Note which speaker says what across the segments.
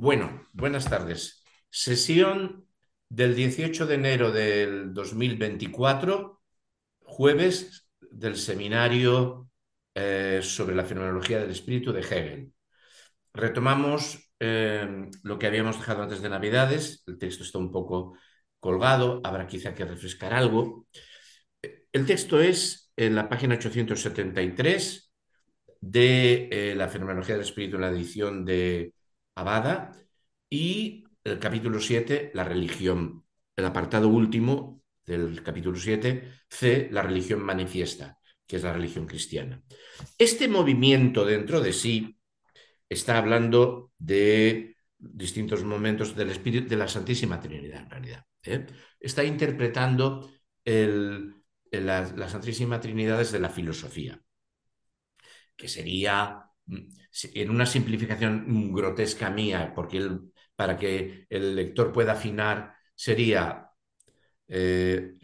Speaker 1: Bueno, buenas tardes. Sesión del 18 de enero del 2024, jueves del seminario eh, sobre la fenomenología del espíritu de Hegel. Retomamos eh, lo que habíamos dejado antes de Navidades. El texto está un poco colgado, habrá quizá que refrescar algo. El texto es en la página 873 de eh, la fenomenología del espíritu en la edición de Abada y el capítulo 7, la religión. El apartado último del capítulo 7, C, la religión manifiesta, que es la religión cristiana. Este movimiento dentro de sí está hablando de distintos momentos del espíritu de la Santísima Trinidad, en realidad. ¿eh? Está interpretando la, la Santísima Trinidad desde la filosofía, que sería en una simplificación grotesca mía, porque para que el lector pueda afinar, sería eh,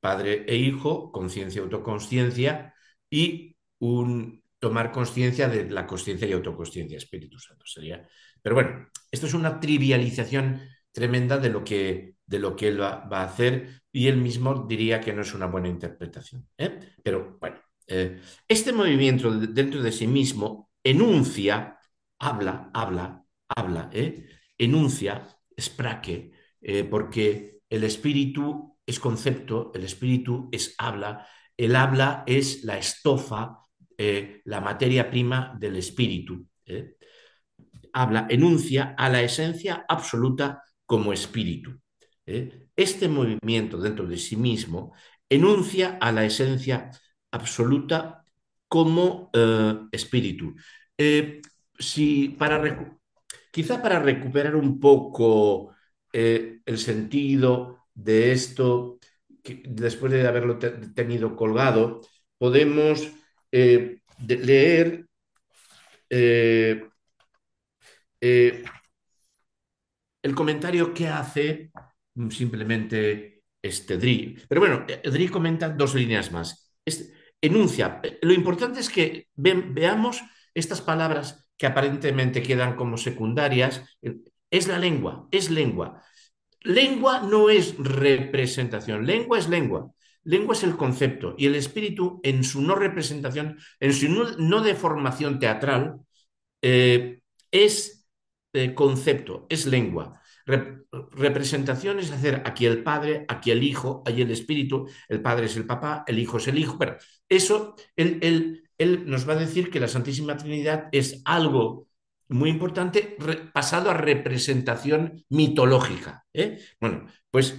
Speaker 1: padre e hijo, conciencia, autoconsciencia, y un tomar conciencia de la conciencia y autoconsciencia, Espíritu Santo sería. Pero bueno, esto es una trivialización tremenda de lo que, de lo que él va, a hacer y él mismo diría que no es una buena interpretación. ¿eh? Pero bueno, eh, este movimiento dentro de sí mismo enuncia, habla, habla, habla, ¿eh? enuncia, spraque, eh, porque el espíritu es concepto, el espíritu es habla, el habla es la estofa, eh, la materia prima del espíritu. ¿eh? Habla, enuncia a la esencia absoluta como espíritu. Este movimiento dentro de sí mismo enuncia a la esencia absoluta como eh, espíritu. Eh, si para quizá para recuperar un poco eh, el sentido de esto, después de haberlo tenido colgado, podemos leer el comentario que hace simplemente este Dri. Pero bueno, Dri comenta dos líneas más. Este, enuncia. Lo importante es que veamos estas palabras que aparentemente quedan como secundarias. Es la lengua, es lengua. Lengua no es representación, lengua es lengua. Lengua es el concepto y el espíritu en su no representación, en su no, deformación teatral, eh, es eh, concepto, es lengua representación es hacer aquí el Padre, aquí el Hijo, ahí el Espíritu, el Padre es el Papá, el Hijo es el Hijo. Pero eso, él, él, nos va a decir que la Santísima Trinidad es algo muy importante pasado a representación mitológica. ¿eh? Bueno, pues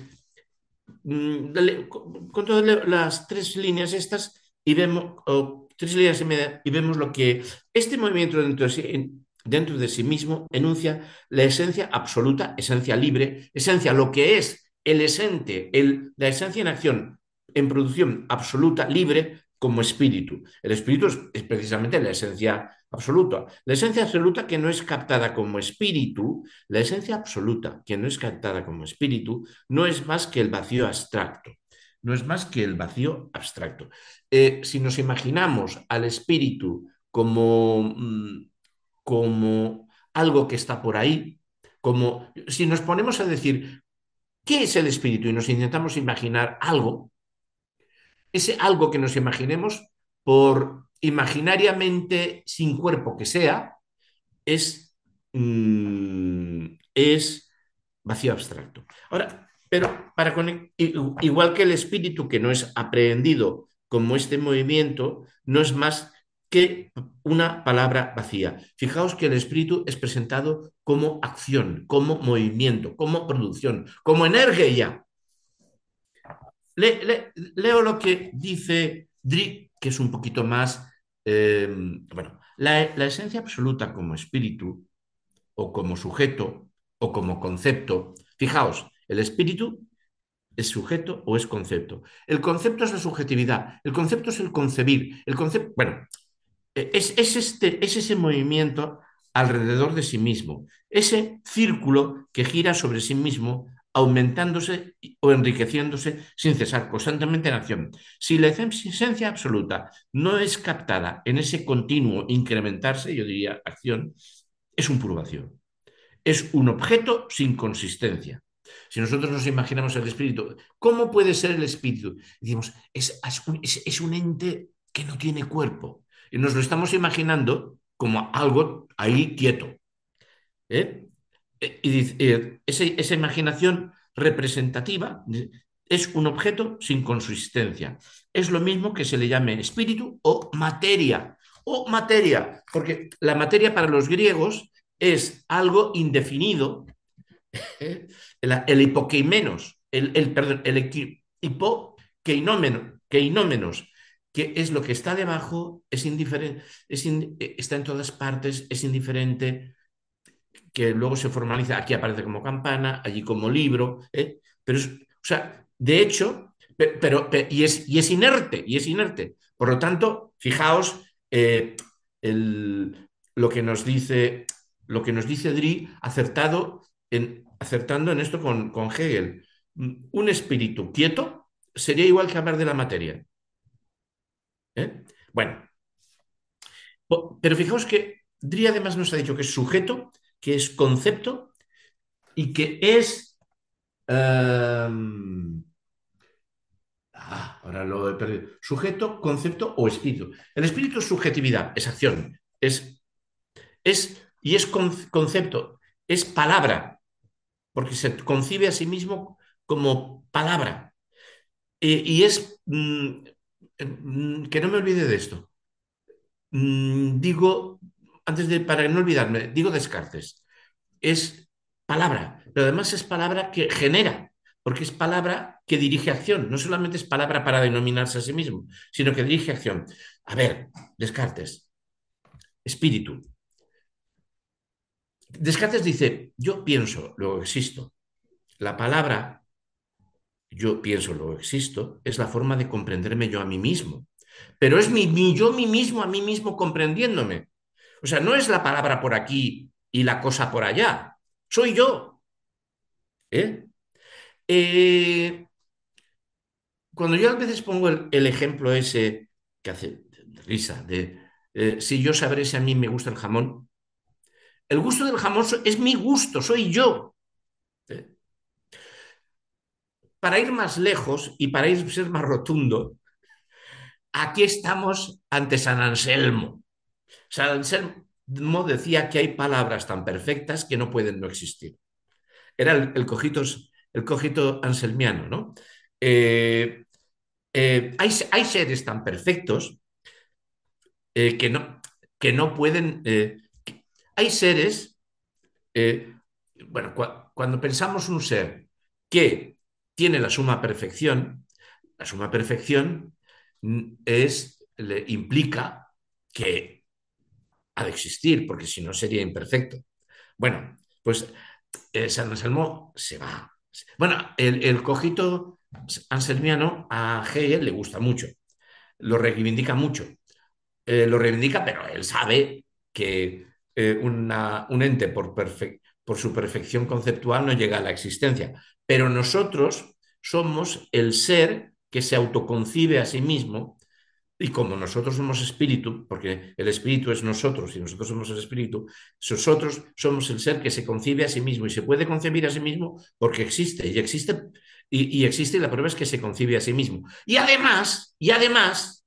Speaker 1: mm, con todas las tres líneas estas y vemos, tres líneas y, y vemos lo que este movimiento dentro de dentro de sí mismo enuncia la esencia absoluta, esencia libre, esencia, lo que es el esente, el, la esencia en acción, en producción absoluta, libre, como espíritu. El espíritu es, precisamente la esencia absoluta. La esencia absoluta que no es captada como espíritu, la esencia absoluta que no es captada como espíritu, no es más que el vacío abstracto. No es más que el vacío abstracto. Eh, si nos imaginamos al espíritu como mm, como algo que está por ahí, como si nos ponemos a decir, ¿qué es el espíritu? Y nos intentamos imaginar algo, ese algo que nos imaginemos, por imaginariamente sin cuerpo que sea, es, mm, es vacío abstracto. Ahora, pero para igual que el espíritu que no es aprehendido como este movimiento, no es más que una palabra vacía. Fijaos que el espíritu es presentado como acción, como movimiento, como producción, como energía. leo lo que dice Dri, que es un poquito más, em, bueno, la, la esencia absoluta como espíritu o como sujeto o como concepto. Fijaos, el espíritu ¿Es sujeto o es concepto? El concepto es la subjetividad, el concepto es el concebir, el concepto, bueno, e-, es, este, es ese movimiento alrededor de sí mismo, ese círculo que gira sobre sí mismo, aumentándose o enriqueciéndose sin cesar, constantemente en acción. Si la esencia absoluta no es captada en ese continuo incrementarse, yo diría acción, es un puro vacío. es un objeto sin consistencia. Si nosotros nos imaginamos el espíritu, ¿cómo puede ser el espíritu? Decimos, es, un ente que no tiene cuerpo. Y nos lo estamos imaginando como algo ahí quieto. ¿eh? Y eh, esa imaginación representativa es un objeto sin consistencia. Es lo mismo que se le llame espíritu o materia. O materia, porque la materia para los griegos es algo indefinido. ¿eh? El, el el, el, perdón, el hipoqueinómenos, que es lo que está debajo, es indiferente, es está en todas partes, es indiferente, que luego se formaliza, aquí aparece como campana, allí como libro, ¿eh? pero es, o sea, de hecho, pero, y, es, y, es, inerte, y es inerte. Por lo tanto, fijaos eh, el, lo que nos dice, lo que nos dice Dri, acertado en, acertando en esto con, con Hegel. Un espíritu quieto sería igual que hablar de la materia. ¿Eh? Bueno, pero fijaos que Dri además nos ha dicho que es sujeto, que es concepto y que es... Um... Ah, ahora lo he perdido. Sujeto, concepto o espíritu. El espíritu es subjetividad, es acción, es, es y es concepto, es palabra, porque se concibe a sí mismo como palabra. Eh, y es Mm, que no me olvide de esto. Mm, digo, antes de, para no olvidarme, digo Descartes, es palabra, pero además es palabra que genera, porque es palabra que dirige acción, no solamente es palabra para denominarse a sí mismo, sino que dirige acción. A ver, Descartes, espíritu. Descartes dice, yo pienso, luego existo. La palabra yo pienso, lo existo, es la forma de comprenderme yo a mí mismo. Pero es mi, mi, yo mí mismo a mí mismo comprendiéndome. O sea, no es la palabra por aquí y la cosa por allá. Soy yo. ¿Eh? Eh, cuando yo a veces pongo el, ejemplo ese que hace risa, de eh, si yo sabré si a mí me gusta el jamón, el gusto del jamón es mi gusto, soy yo para ir más lejos y para ir ser más rotundo, aquí estamos ante San Anselmo. San Anselmo decía que hay palabras tan perfectas que no pueden no existir. Era el, cojito, el cogito anselmiano, ¿no? Eh, eh, hay, hay, seres tan perfectos eh, que, no, que no pueden... hay seres, bueno, cuando pensamos un ser que tiene la suma perfección, la suma perfección es, le implica que ha de existir, porque si no sería imperfecto. Bueno, pues eh, San Anselmo se va. Bueno, el, cojito anselmiano a Hegel le gusta mucho, lo reivindica mucho. Eh, lo reivindica, pero él sabe que eh, un ente por, por su perfección conceptual no llega a la existencia. Pero nosotros somos el ser que se autoconcibe a sí mismo y como nosotros somos espíritu, porque el espíritu es nosotros y nosotros somos el espíritu, nosotros somos el ser que se concibe a sí mismo y se puede concebir a sí mismo porque existe y existe y, existe y la prueba es que se concibe a sí mismo. Y además, y además,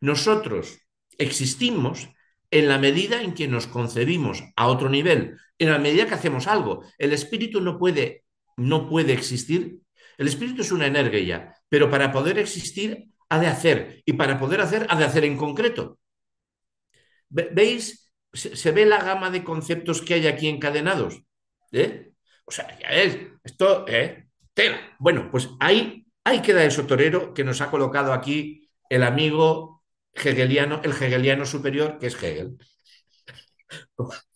Speaker 1: nosotros existimos en la medida en que nos concebimos a otro nivel, en la medida que hacemos algo. El espíritu no puede, no puede existir el espíritu es una energía, pero para poder existir ha de hacer, y para poder hacer ha de hacer en concreto. ¿Veis? Se, ve la gama de conceptos que hay aquí encadenados. ¿Eh? O sea, ya es, esto, ¿eh? Tela. Bueno, pues ahí, ahí queda eso torero que nos ha colocado aquí el amigo hegeliano, el hegeliano superior, que es Hegel.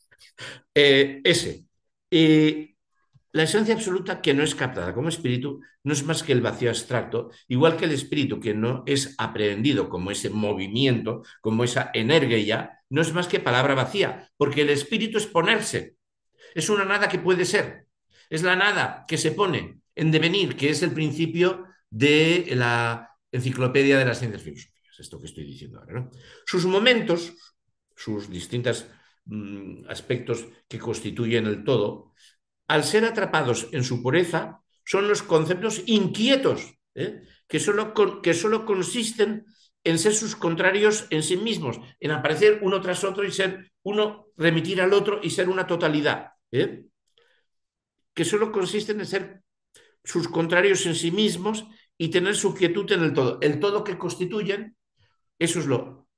Speaker 1: Eh, ese. Y la esencia absoluta que no es captada como espíritu no es más que el vacío abstracto, igual que el espíritu que no es aprehendido como ese movimiento, como esa energía, no es más que palabra vacía, porque el espíritu es ponerse, es una nada que puede ser, es la nada que se pone en devenir, que es el principio de la enciclopedia de las ciencias filosóficas, esto que estoy diciendo ahora. ¿no? Sus momentos, sus distintas mm, aspectos que constituyen el todo, al ser atrapados en su pureza, son los conceptos inquietos, ¿eh? que, solo que solo consisten en ser sus contrarios en sí mismos, en aparecer uno tras otro y ser uno, remitir al otro y ser una totalidad, ¿eh? que solo consisten en ser sus contrarios en sí mismos y tener su quietud en el todo. El todo que constituyen, eso es lo,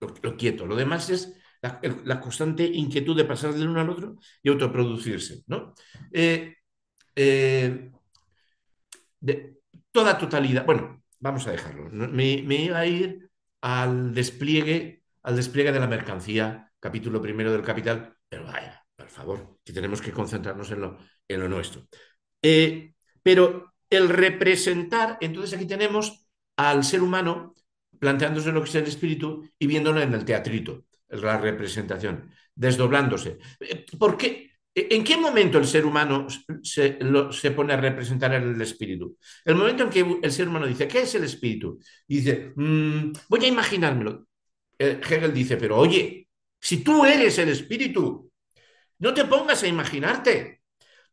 Speaker 1: lo, quieto. Lo demás es la, constante inquietud de pasar del uno al otro y autoproducirse. ¿no? Eh, eh, de toda totalidad. Bueno, vamos a dejarlo. Me, iba a ir al despliegue, al despliegue de la mercancía, capítulo primero del Capital, pero vaya, por favor, que tenemos que concentrarnos en lo, en lo nuestro. Eh, pero el representar, entonces aquí tenemos al ser humano planteándose lo que es el espíritu y viéndolo en el teatrito, la representación, desdoblándose. Eh, ¿Por qué? ¿En qué momento el ser humano se, se, pone a representar el espíritu? El momento en que el ser humano dice, ¿qué es el espíritu? Dice, mmm, voy a imaginármelo. Eh, Hegel dice, pero oye, si tú eres el espíritu, no te pongas a imaginarte.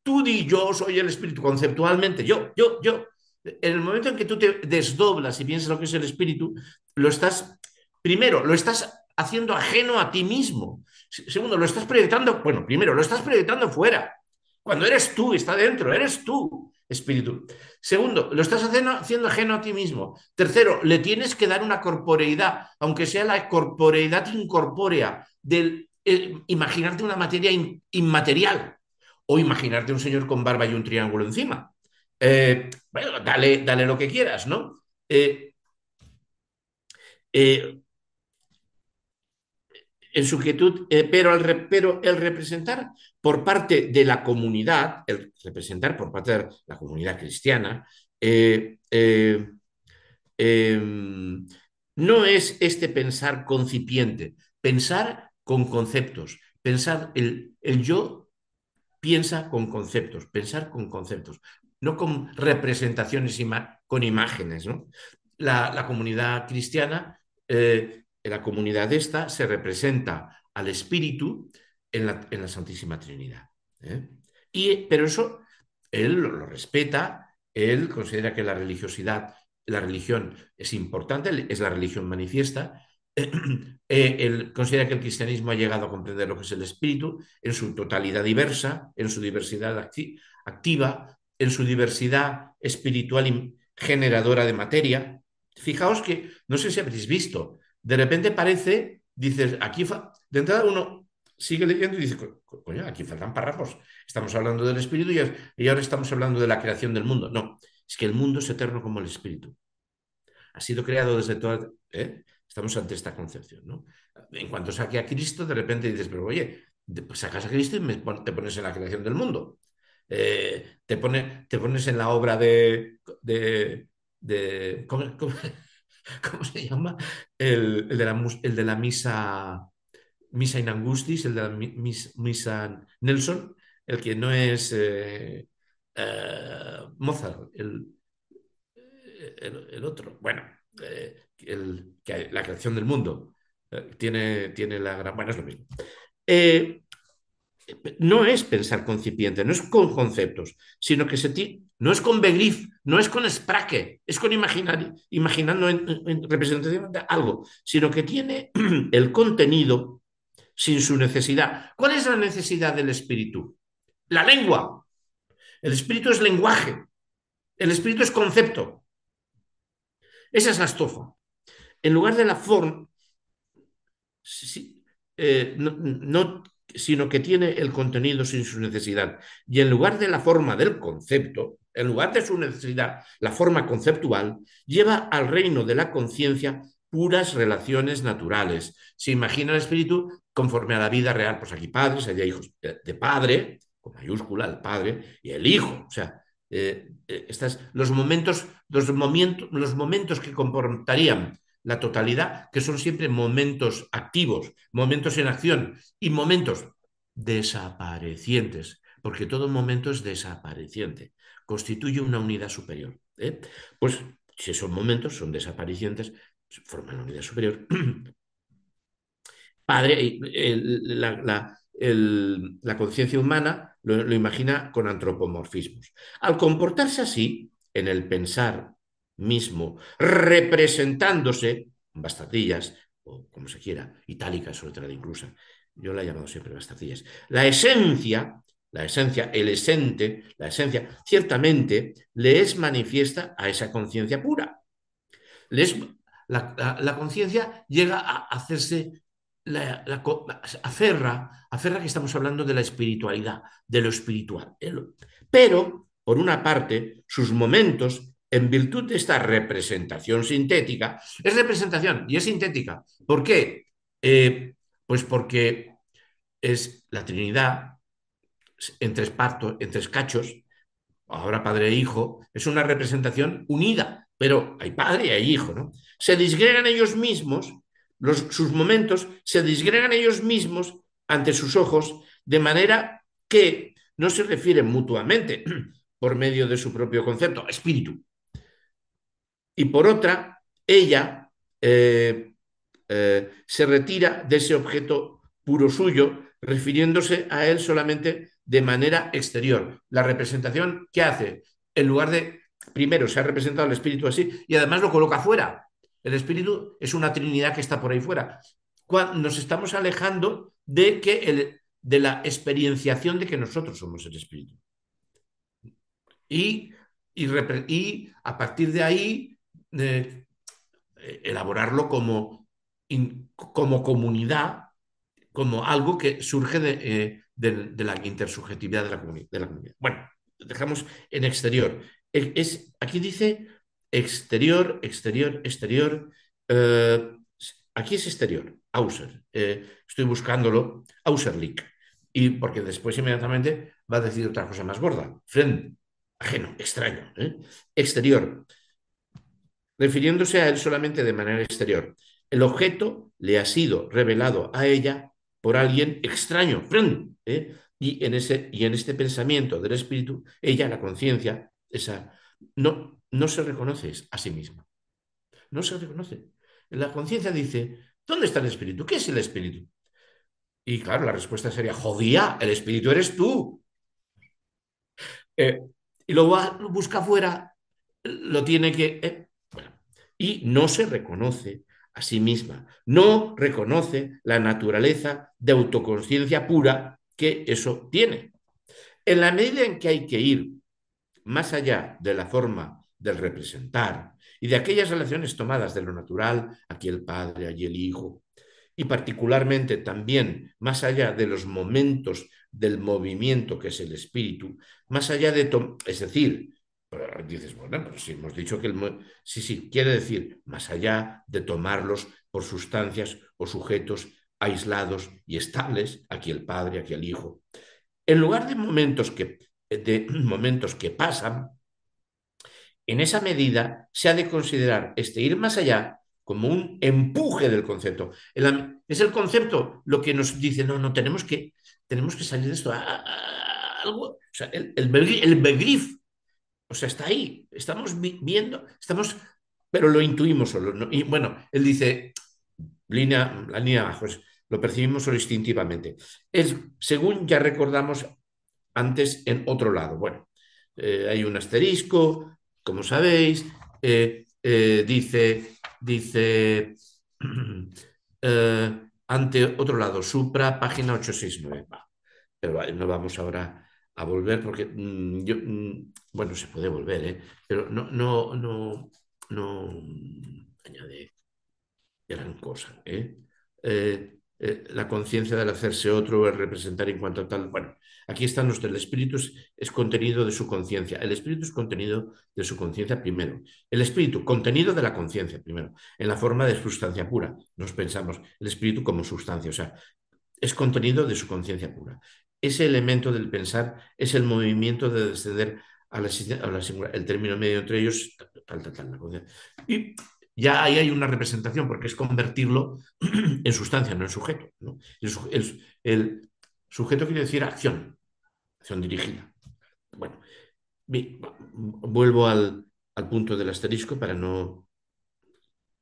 Speaker 1: Tú di yo soy el espíritu conceptualmente, yo, yo, yo. En el momento en que tú te desdoblas y piensas lo que es el espíritu, lo estás, primero, lo estás haciendo ajeno a ti mismo. Segundo, lo estás proyectando, bueno, primero, lo estás proyectando fuera. Cuando eres tú, está dentro, eres tú, espíritu. Segundo, lo estás haciendo, ajeno a ti mismo. Tercero, le tienes que dar una corporeidad, aunque sea la corporeidad incorpórea del eh, imaginarte una materia inmaterial o imaginarte un señor con barba y un triángulo encima. Eh, bueno, dale, dale lo que quieras, ¿no? Eh, en su quietud, pero, el, representar por parte de la comunidad, el representar por parte de la comunidad cristiana, em, no es este pensar concipiente, pensar con conceptos, pensar el, el yo piensa con conceptos, pensar con conceptos, no con representaciones, con imágenes. la, comunidad cristiana, eh, la comunidad esta, se representa al Espíritu en la, en la Santísima Trinidad. ¿eh? Y, pero eso él lo, lo, respeta, él considera que la religiosidad, la religión es importante, es la religión manifiesta, eh, él considera que el cristianismo ha llegado a comprender lo que es el espíritu en su totalidad diversa, en su diversidad activa, en su diversidad espiritual y generadora de materia. Fijaos que, no sé si habréis visto, de repente parece, dices, aquí, de entrada uno sigue leyendo y dice, coño, aquí faltan párrafos. Estamos hablando del espíritu y ahora estamos hablando de la creación del mundo. No, es que el mundo es eterno como el espíritu. Ha sido creado desde toda... ¿eh? Estamos ante esta concepción. ¿no? En cuanto saque a Cristo, de repente dices, pero oye, pues sacas a Cristo y te pones en la creación del mundo. Eh, te, te, pones en la obra de... de, de ¿cómo, cómo, se llama? El, el, de la, misa, misa in angustis, el de la misa Nelson, el que no es eh, eh, Mozart, el, el, otro. Bueno, eh, el, que la creación del mundo tiene, tiene la gran... Bueno, es lo mismo. No es pensar concipiente, no es con conceptos, sino que se no es con Begrif, no es con Spraque, es con imaginar, imaginando en, en, representación de algo, sino que tiene el contenido sin su necesidad. ¿Cuál es la necesidad del espíritu? La lengua. El espíritu es lenguaje. El espíritu es concepto. Esa es la estofa en lugar de la forma, eh, no, sino que tiene el contenido sin su necesidad. Y en lugar de la forma del concepto, en lugar de su necesidad, la forma conceptual, lleva al reino de la conciencia puras relaciones naturales. Se imagina el espíritu conforme a la vida real, pues aquí padres, allá hijos de padre, con mayúscula, el padre, y el hijo. O sea, eh, eh, estas, los, momentos, los, momentos, los momentos que comportarían la totalidad, que son siempre momentos activos, momentos en acción y momentos desaparecientes, porque todo momento es desapareciente, constituye una unidad superior. ¿eh? Pues si esos momentos son desaparecientes, forman una unidad superior. padre, la, la conciencia humana lo, imagina con antropomorfismos. Al comportarse así, en el pensar mismo, representándose, bastartillas, o como se quiera, itálicas o letra inclusa, yo la he llamado siempre bastartillas, la esencia, la esencia, el esente, la esencia, ciertamente le es manifiesta a esa conciencia pura. La, conciencia llega a hacerse la, la, aferra, aferra que estamos hablando de la espiritualidad, de lo espiritual. Pero, por una parte, sus momentos, en virtud de esta representación sintética, es representación y es sintética. ¿Por qué? Eh, pues porque es la Trinidad en tres partos, en tres cachos, ahora padre e hijo, es una representación unida, pero hay padre y hay hijo, ¿no? Se disgregan ellos mismos los, sus momentos se disgregan ellos mismos ante sus ojos de manera que no se refieren mutuamente por medio de su propio concepto, espíritu. Y por otra, ella eh, eh, se retira de ese objeto puro suyo, refiriéndose a él solamente de manera exterior. La representación que hace, en lugar de, primero, se ha representado el espíritu así, y además lo coloca fuera, el espíritu es una trinidad que está por ahí fuera. Nos estamos alejando de, que el, de la experienciación de que nosotros somos el espíritu. Y, y, y a partir de ahí, eh, elaborarlo como, in, como comunidad, como algo que surge de, eh, de, la intersubjetividad de la, de la, comunidad. Bueno, dejamos en exterior. Es, aquí dice exterior, exterior, exterior. Eh, aquí es exterior, Auser. Eh, estoy buscándolo, Auserlich. Y porque después inmediatamente va a decir otra cosa más gorda. Friend, ajeno, extraño. ¿eh? Exterior. Refiriéndose a él solamente de manera exterior. El objeto le ha sido revelado a ella por alguien extraño. ¿eh? Y, en ese, y en este pensamiento del espíritu, ella, la conciencia, esa, no, no se reconoce a sí misma. No se reconoce. La conciencia dice, ¿dónde está el espíritu? ¿Qué es el espíritu? Y claro, la respuesta sería, jodía, el espíritu eres tú. Eh, y lo, va, busca afuera, lo tiene que... Eh, y no se reconoce a sí misma, no reconoce la naturaleza de autoconciencia pura que eso tiene. En la medida en que hay que ir más allá de la forma del representar y de aquellas relaciones tomadas de lo natural, aquí el Padre, allí el Hijo, y particularmente también más allá de los momentos del movimiento que es el espíritu, más allá de, es decir, dices, bueno, pero si hemos dicho que el, sí, sí, quiere decir más allá de tomarlos por sustancias o sujetos aislados y estables, aquí el Padre, aquí el Hijo. En lugar de momentos que, de momentos que pasan, en esa medida se ha de considerar este ir más allá como un empuje del concepto. es el concepto lo que nos dice, no, no, tenemos que, tenemos que salir de esto. algo, o sea, el, el, el begrif, o sea, está ahí, estamos viendo, estamos, pero lo intuimos solo. ¿no? Y bueno, él dice, línea, la línea abajo, es, lo percibimos solo instintivamente. Es, según ya recordamos antes en otro lado. Bueno, eh, hay un asterisco, como sabéis, eh, eh, dice, dice ante otro lado, Supra, página 869. Pero no vamos ahora a volver porque mmm, yo, mmm, bueno, se puede volver, ¿eh? pero no, no, no, no añade gran cosa. ¿eh? eh eh, la conciencia del hacerse otro, el representar en cuanto a tal. Bueno, aquí están los del espíritu, es, es contenido de su conciencia. El espíritu es contenido de su conciencia primero. El espíritu, contenido de la conciencia primero, en la forma de sustancia pura. Nos pensamos el espíritu como sustancia, o sea, es contenido de su conciencia pura. Ese elemento del pensar es el movimiento de descender a la, singular, el término medio entre ellos, tal, tal, tal, Y ya ahí hay una representación, porque es convertirlo en sustancia, no en sujeto. ¿no? El, sujeto quiere decir acción, acción dirigida. Bueno, vuelvo al, al punto del asterisco para no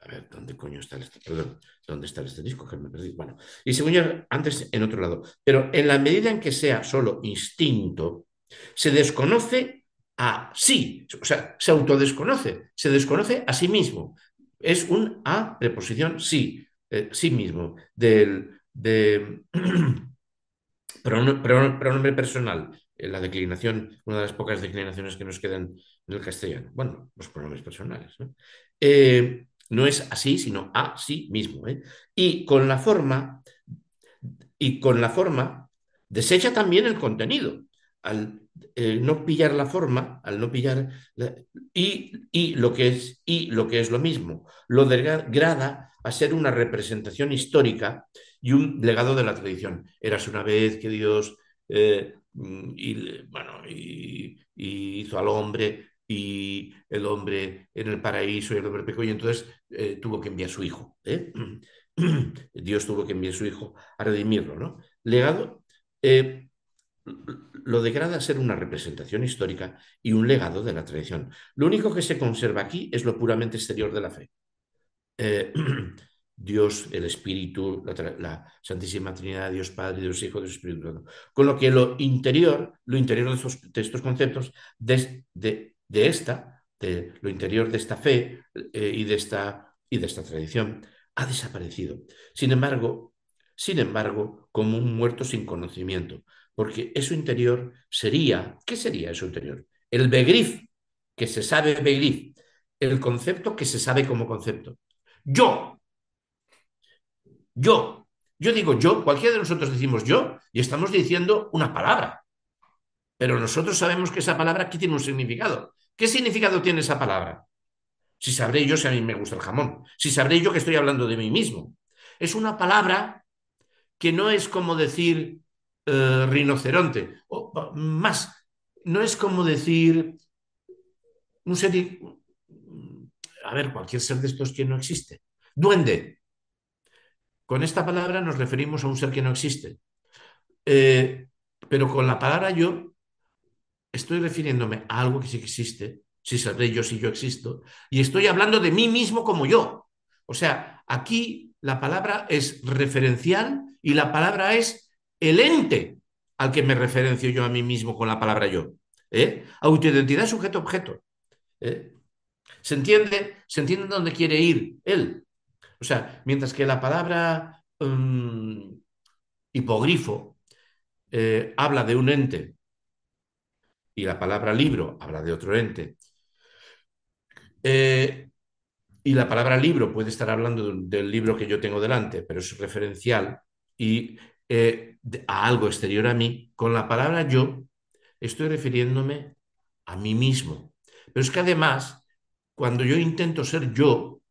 Speaker 1: a ver, ¿dónde coño está este? Perdón, ¿dónde está este disco? Bueno, y según antes en otro lado. Pero en la medida en que sea solo instinto, se desconoce a sí, o sea, se autodesconoce, se desconoce a sí mismo. Es un a preposición sí, eh, sí mismo, del, de pronombre personal, la declinación, una de las pocas declinaciones que nos quedan en el castellano. Bueno, los pronombres personales. Eh, no es así, sino a sí mismo. ¿eh? Y con la forma, y con la forma, desecha también el contenido. Al eh, no pillar la forma, al no pillar la, y, y, lo que es, y lo que es lo mismo, lo degrada a ser una representación histórica y un legado de la tradición. Eras una vez que Dios eh, y, bueno, y hizo al hombre y el hombre en el paraíso y el hombre pecó y entonces eh, tuvo que enviar su hijo. ¿eh? Dios tuvo que enviar su hijo a redimirlo. ¿no? Legado eh, lo degrada a ser una representación histórica y un legado de la tradición. Lo único que se conserva aquí es lo puramente exterior de la fe. Dios, el Espíritu, la, la, Santísima Trinidad, Dios Padre, Dios Hijo, Dios Espíritu Santo. Con lo que lo interior, lo interior de estos, de estos conceptos, de, de, de, esta, de lo interior de esta fe eh, y, de esta, y de esta tradición, ha desaparecido. Sin embargo, sin embargo, como un muerto sin conocimiento, porque eso interior sería, ¿qué sería eso interior? El begrif, que se sabe begrif, el concepto que se sabe como concepto. Yo, yo. Yo digo yo, cualquiera de nosotros decimos yo y estamos diciendo una palabra. Pero nosotros sabemos que esa palabra aquí tiene un significado. ¿Qué significado tiene esa palabra? Si sabré yo si a mí me gusta el jamón. Si sabré yo que estoy hablando de mí mismo. Es una palabra que no es como decir eh, rinoceronte. O, más, no es como decir un ser... A ver, cualquier ser de estos que no existe. Duende. Con esta palabra nos referimos a un ser que no existe. Eh, pero con la palabra yo estoy refiriéndome a algo que sí existe, si sabré yo si yo existo, y estoy hablando de mí mismo como yo. O sea, aquí la palabra es referencial y la palabra es el ente al que me referencio yo a mí mismo con la palabra yo. ¿eh? Autoidentidad sujeto-objeto. ¿eh? ¿Se entiende? ¿Se entiende dónde quiere ir él? O sea, mientras que la palabra um, hipogrifo eh, habla de un ente y la palabra libro habla de otro ente, eh, y la palabra libro puede estar hablando del libro que yo tengo delante, pero es referencial y eh, a algo exterior a mí, con la palabra yo estoy refiriéndome a mí mismo. Pero es que además, cuando yo intento ser yo, o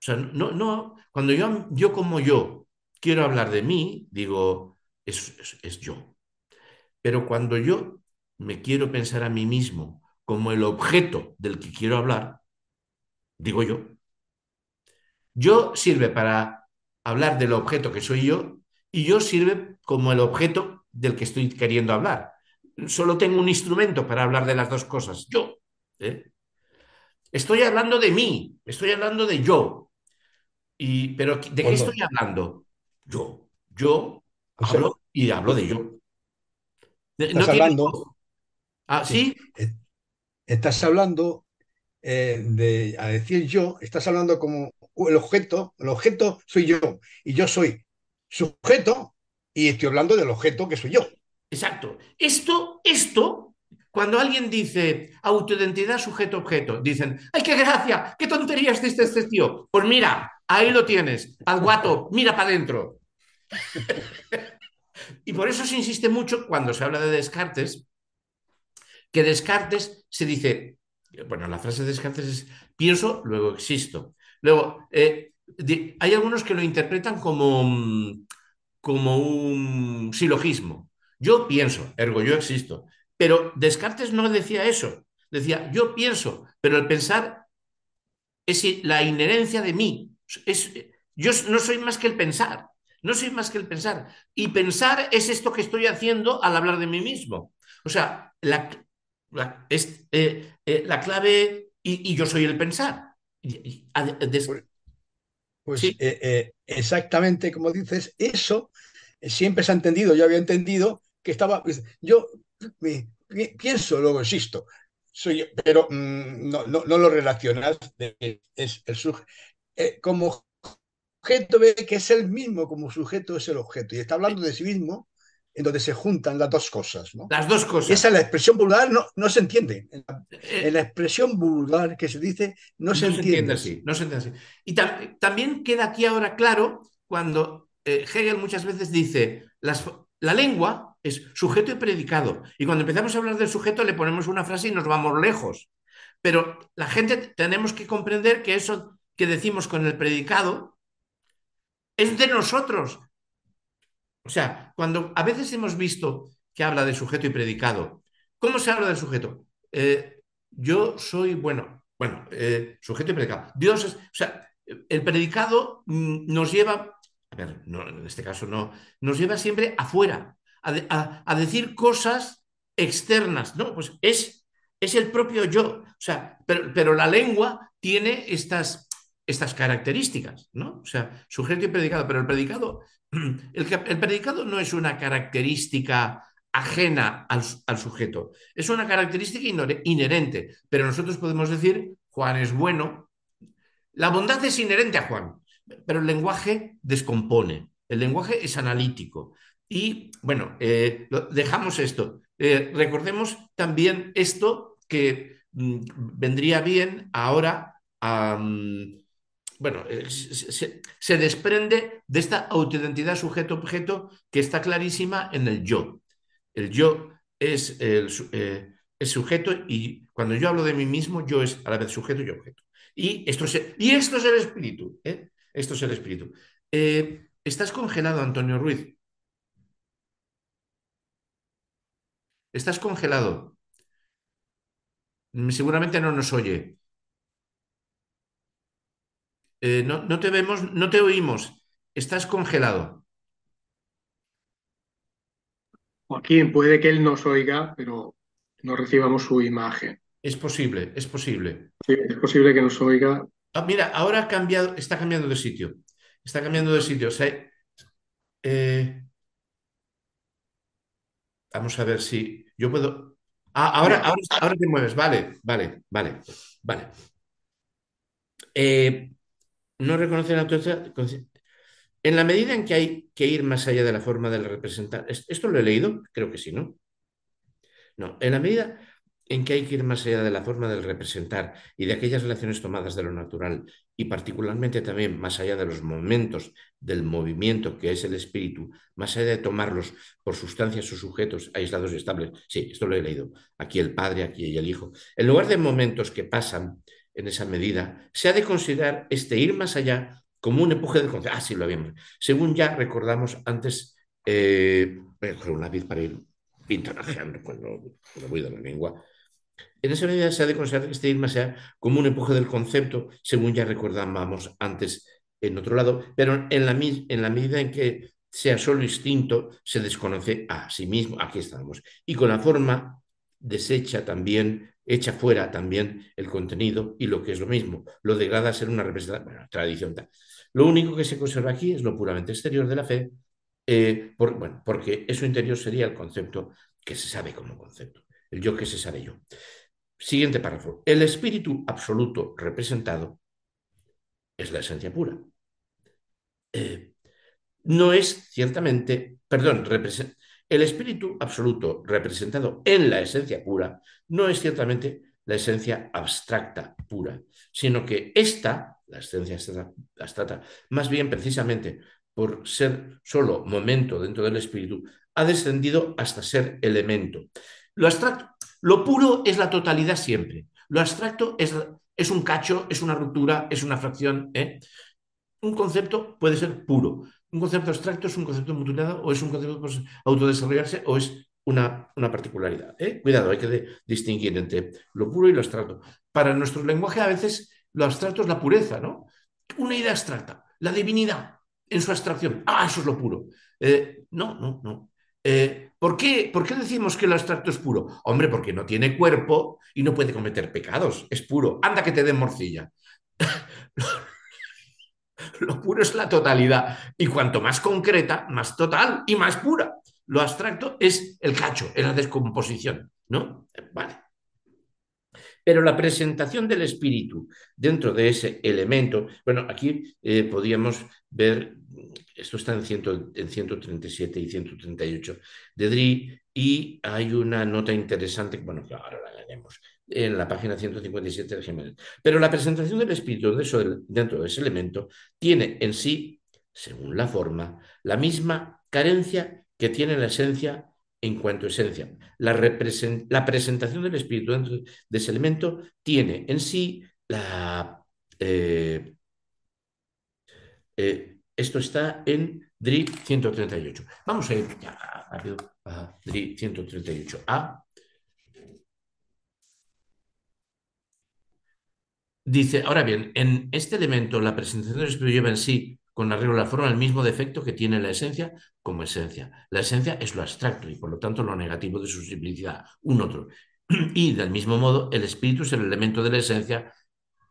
Speaker 1: sea, no, no, cuando yo, yo como yo quiero hablar de mí, digo, es, es, es yo. Pero cuando yo me quiero pensar a mí mismo como el objeto del que quiero hablar, digo yo. Yo sirve para hablar del objeto que soy yo y yo sirve como el objeto del que estoy queriendo hablar. Solo tengo un instrumento para hablar de las dos cosas, yo. ¿eh? Estoy hablando de mí, estoy hablando de yo. Y, pero ¿de qué estoy hablando? Yo. Yo o sea, hablo y hablo de yo.
Speaker 2: Estás hablando.
Speaker 1: ¿Ah, sí?
Speaker 2: sí? Estás hablando eh, de, a decir yo, estás hablando como el objeto, el objeto soy yo, y yo soy sujeto, y estoy hablando del objeto que soy yo.
Speaker 1: Exacto. Esto, esto, cuando alguien dice autoidentidad sujeto-objeto, dicen, ¡ay, qué gracia! ¡Qué tonterías dice este tío! Pues mira, Ahí lo tienes, al guato, mira para adentro. y por eso se insiste mucho cuando se habla de Descartes, que Descartes se dice, bueno, la frase de Descartes es pienso, luego existo. Luego, eh, hay algunos que lo interpretan como, como un silogismo. Yo pienso, ergo yo existo. Pero Descartes no decía eso. Decía, yo pienso, pero el pensar es la inherencia de mí, es, yo no soy más que el pensar, no soy más que el pensar. Y pensar es esto que estoy haciendo al hablar de mí mismo. O sea, la, la, es, eh, eh, la clave, y, y, yo soy el pensar. Y,
Speaker 2: des... Pues
Speaker 1: Sí,
Speaker 2: eh, exactamente como dices, eso siempre se ha entendido. Yo había entendido que estaba. pues, Yo me- pi- pienso, luego existo. Soy, pero mm, no, no, no lo relacionas. de es el suje- como objeto ve que es el mismo, como sujeto es el objeto. Y está hablando de sí mismo, en donde se juntan las dos cosas, ¿no?
Speaker 1: las dos
Speaker 2: Esa
Speaker 1: cosas.
Speaker 2: es la expresión vulgar, no, no se entiende. En la, en la
Speaker 1: Eh,
Speaker 2: expresión vulgar que se dice, no se
Speaker 1: no se entiende
Speaker 2: entiende
Speaker 1: así, no se entiende así. Y tam- también queda aquí ahora claro cuando eh, Hegel muchas veces dice, las, la lengua es sujeto y predicado. Y cuando empezamos a hablar del sujeto le ponemos una frase y nos vamos lejos. Pero la gente tenemos que comprender que eso que decimos con el predicado es de nosotros. O sea, cuando a veces hemos visto que habla de sujeto y predicado, ¿cómo se habla del sujeto? Eh, yo soy, bueno, bueno, eh, sujeto y predicado. Dios es, o sea, el predicado mm, nos lleva, a ver, no, en este caso no, nos lleva siempre afuera, a, a decir cosas externas, ¿no? Pues es, es el propio yo, o sea, pero, pero la lengua tiene estas, estas características, ¿no? O sea, sujeto y predicado, pero el predicado el, el, predicado no es una característica ajena al, al, sujeto, es una característica inherente, pero nosotros podemos decir, Juan es bueno, la bondad es inherente a Juan, pero el lenguaje descompone, el lenguaje es analítico. Y bueno, eh, dejamos esto. Eh, recordemos también esto que mm, vendría bien ahora. Um, bueno, eh, se, desprende de esta autoidentidad sujeto-objeto que está clarísima en el yo. El yo es el, eh, sujeto y cuando yo hablo de mí mismo, yo es a la vez sujeto y objeto. Y esto es, y esto es el espíritu. ¿eh? Esto es el espíritu. ¿Estás congelado, Antonio Ruiz? ¿Estás congelado? Seguramente no nos oye. Eh, no, no, te vemos, no te oímos. Estás congelado.
Speaker 3: Joaquín, puede que él nos oiga, pero no recibamos su imagen.
Speaker 1: Es posible, es posible.
Speaker 3: Sí, es posible que nos oiga.
Speaker 1: Ah, mira, ahora ha cambiado, está cambiando de sitio. Está cambiando de sitio. O sea, eh, vamos a ver si yo puedo. Ah, ahora, ahora, ahora te mueves. Vale, vale, vale, vale. Eh, no reconoce la autoridad. En la medida en que hay que ir más allá de la forma de representar, ¿esto lo he leído? Creo que sí, ¿no? No, en la medida en que hay que ir más allá de la forma del representar y de aquellas relaciones tomadas de lo natural y particularmente también más allá de los momentos del movimiento que es el espíritu, más allá de tomarlos por sustancias o sujetos aislados y estables. Sí, esto lo he leído. Aquí el Padre, aquí el Hijo. En lugar de momentos que pasan en esa medida, se ha de considerar este ir más allá como un empuje del concepto. Ah, sí, lo habíamos. Según ya recordamos antes, eh, un lápiz para ir cuando voy de la lengua. En esa medida se ha de considerar este ir más allá como un empuje del concepto, según ya recordábamos antes en otro lado, pero en la, en la medida en que sea solo instinto, se desconoce a sí mismo. Aquí estamos. Y con la forma desecha también, echa fuera también el contenido y lo que es lo mismo, lo degrada a ser una representación, bueno. Lo único que se conserva aquí es lo puramente exterior de la fe, eh, bueno, porque eso interior sería el concepto que se sabe como concepto, el yo que se sabe yo. Siguiente párrafo. El espíritu absoluto representado es la esencia pura. Eh, no es ciertamente, perdón, el espíritu absoluto representado en la esencia pura no es ciertamente la esencia abstracta pura, sino que esta, la esencia abstracta, más bien precisamente por ser solo momento dentro del espíritu, ha descendido hasta ser elemento. Lo abstracto, lo puro es la totalidad siempre. Lo abstracto es, un cacho, es una ruptura, es una fracción. ¿eh? Un concepto puede ser puro. Un concepto abstracto es un concepto mutilado o es un concepto puede autodesarrollarse o es una, una particularidad. ¿eh? Cuidado, hay que distinguir entre lo puro y lo abstracto. Para nuestro lenguaje a veces lo abstracto es la pureza, ¿no? Una idea abstracta, la divinidad en su abstracción. Ah, eso es lo puro. Eh, no, no, no. Eh, ¿por, qué, ¿Por qué decimos que lo abstracto es puro? Hombre, porque no tiene cuerpo y no puede cometer pecados. Es puro. Anda que te den morcilla. lo puro es la totalidad. Y cuanto más concreta, más total y más pura. Lo abstracto es el cacho, es la descomposición, ¿no? Vale. Pero la presentación del espíritu dentro de ese elemento, bueno, aquí eh, podríamos ver, esto está en, en 137 y 138 de Dri, y hay una nota interesante, bueno, ahora la haremos, en la página 157 de Jiménez. Pero la presentación del espíritu dentro de ese elemento tiene en sí, según la forma, la misma carencia que tiene la esencia en cuanto a esencia. La, presentación del espíritu dentro de ese elemento tiene en sí la... Eh, eh, esto está en DRI 138. Vamos a ir ya rápido a DRI 138A. Dice, ahora bien, en este elemento la presentación del espíritu lleva en sí con arreglo a la forma el mismo defecto que tiene la esencia como esencia. La esencia es lo abstracto y por lo tanto lo negativo de su simplicidad, un otro. Y del mismo modo, el espíritu es el elemento de la esencia.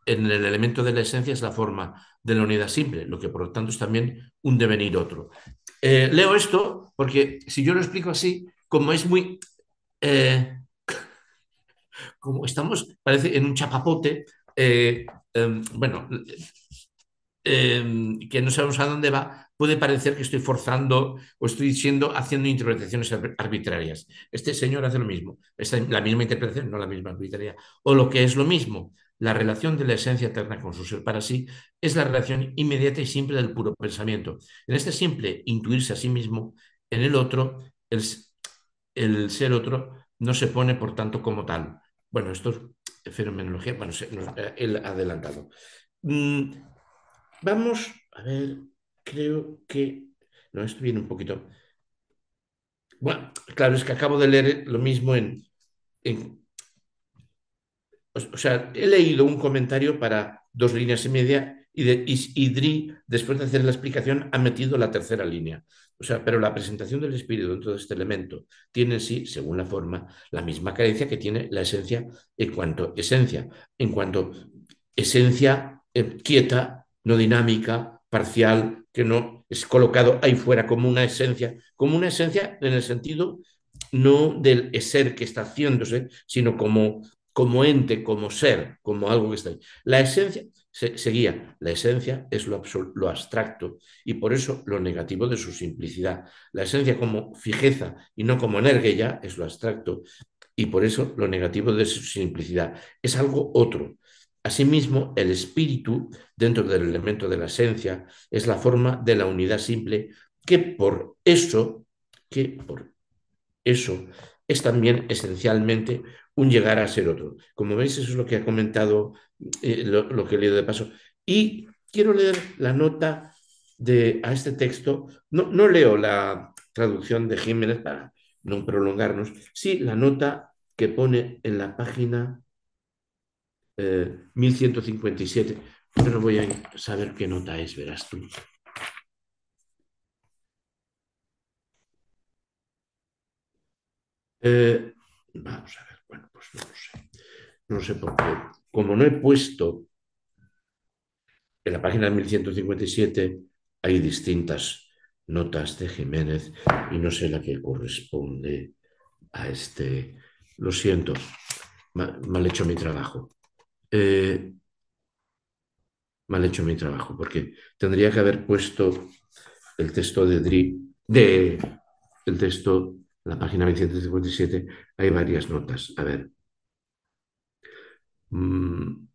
Speaker 1: En el elemento de la esencia es la forma de la unidad simple, lo que por lo tanto es también un devenir otro. Eh, leo esto porque si yo lo explico así, como es muy... Eh, como estamos, parece, en un chapapote, eh, em, bueno, Em, que no sabemos a dónde va, puede parecer que estoy forzando o estoy diciendo, haciendo interpretaciones arbitrarias. Este señor hace lo mismo, es la misma interpretación, no la misma arbitraria. O lo que es lo mismo, la relación de la esencia eterna con su ser para sí es la relación inmediata y simple del puro pensamiento. En este simple intuirse a sí mismo, en el otro, el, el ser otro no se pone por tanto como tal. Bueno, esto es fenomenología, bueno, el adelantado. Mm, Vamos a ver, creo que... No, esto viene un poquito... Bueno, claro, es que acabo de leer lo mismo en... O sea, he leído un comentario para dos líneas y media y, de, Dri, después de hacer la explicación, ha metido la tercera línea. O sea, pero la presentación del espíritu dentro de este elemento tiene en sí, según la forma, la misma carencia que tiene la esencia en cuanto esencia, en cuanto esencia eh, quieta no dinámica, parcial, que no es colocado ahí fuera como una esencia, como una esencia en el sentido no del ser que está haciéndose, sino como, como ente, como ser, como algo que está ahí. La esencia, seguía, la esencia es lo, lo abstracto y por eso lo negativo de su simplicidad. La esencia como fijeza y no como energía es lo abstracto y por eso lo negativo de su simplicidad. Es algo otro. Asimismo, el espíritu, dentro del elemento de la esencia, es la forma de la unidad simple que por eso, que por eso es también esencialmente un llegar a ser otro. Como veis, eso es lo que ha comentado, eh, lo, que he leído de paso. Y quiero leer la nota de, a este texto. No, no leo la traducción de Jiménez para no prolongarnos, sí la nota que pone en la página 1157. Eh, Pero no voy a saber qué nota es, verás tú. Eh, vamos a ver, bueno, pues no lo sé. No sé por qué. Como no he puesto en la página 1157 hay distintas notas de Jiménez y no sé la que corresponde a este. Lo siento, mal hecho mi trabajo. Eh, mal hecho mi trabajo, porque tendría que haber puesto el texto de Dri, de el texto, la página 257, hay varias notas. A ver. Mm,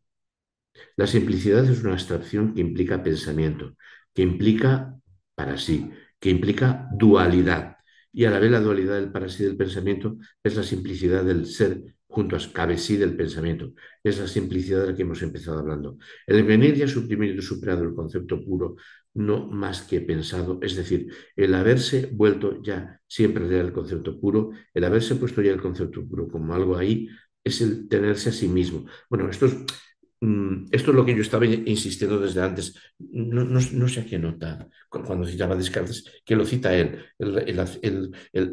Speaker 1: la simplicidad es una abstracción que implica pensamiento, que implica para sí, que implica dualidad. Y a la vez la dualidad del para sí del pensamiento es la simplicidad del ser junto a cabecí del pensamiento. Es la simplicidad de la que hemos empezado hablando. El venir ya suprimido y superado el concepto puro, no más que pensado, es decir, el haberse vuelto ya siempre real el concepto puro, el haberse puesto ya el concepto puro como algo ahí, es el tenerse a sí mismo. Bueno, esto es, mm, esto es lo que yo estaba insistiendo desde antes. No, sé a qué nota, cuando citaba Descartes, que lo cita él. El, eh,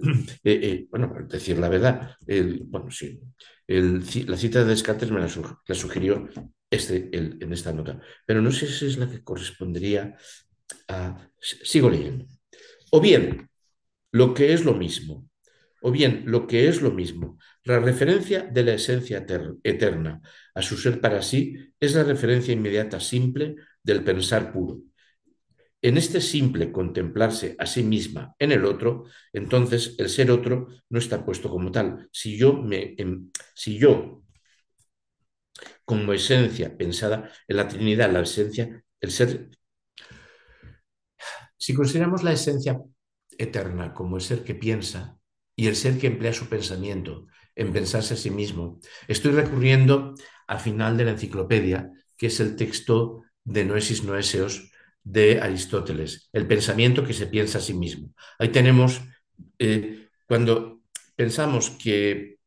Speaker 1: eh, bueno, decir la verdad, bueno, sí, la cita de Descartes me la, sugirió este, en esta nota, pero no sé si es la que correspondería a... Sigo leyendo. O bien, lo que es lo mismo, o bien lo que es lo mismo, la referencia de la esencia eterna a su ser para sí es la referencia inmediata simple del pensar puro. En este simple contemplarse a sí misma en el otro, entonces el ser otro no está puesto como tal. Si yo, me, em, si yo como esencia pensada en la Trinidad, la esencia, el ser, si consideramos la esencia eterna como el ser que piensa y el ser que emplea su pensamiento en pensarse a sí mismo, estoy recurriendo al final de la enciclopedia, que es el texto de Noesis Noeseos de Aristóteles, el pensamiento que se piensa a sí mismo. Ahí tenemos, eh, cuando pensamos que,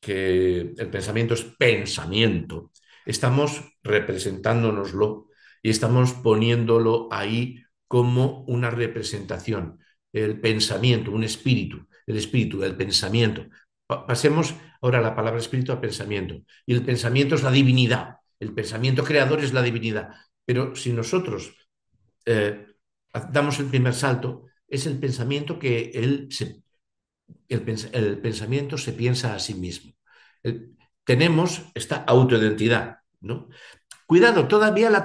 Speaker 1: que el pensamiento es pensamiento, estamos representándonoslo y estamos poniéndolo ahí como una representación, el pensamiento, un espíritu, el espíritu, el pensamiento. Pasemos ahora la palabra espíritu a pensamiento. Y el pensamiento es la divinidad, el pensamiento creador es la divinidad. Pero si nosotros eh, damos el primer salto, es el pensamiento que él se, el, pensamiento se piensa a sí mismo. tenemos esta autoidentidad, ¿no? Cuidado, todavía la,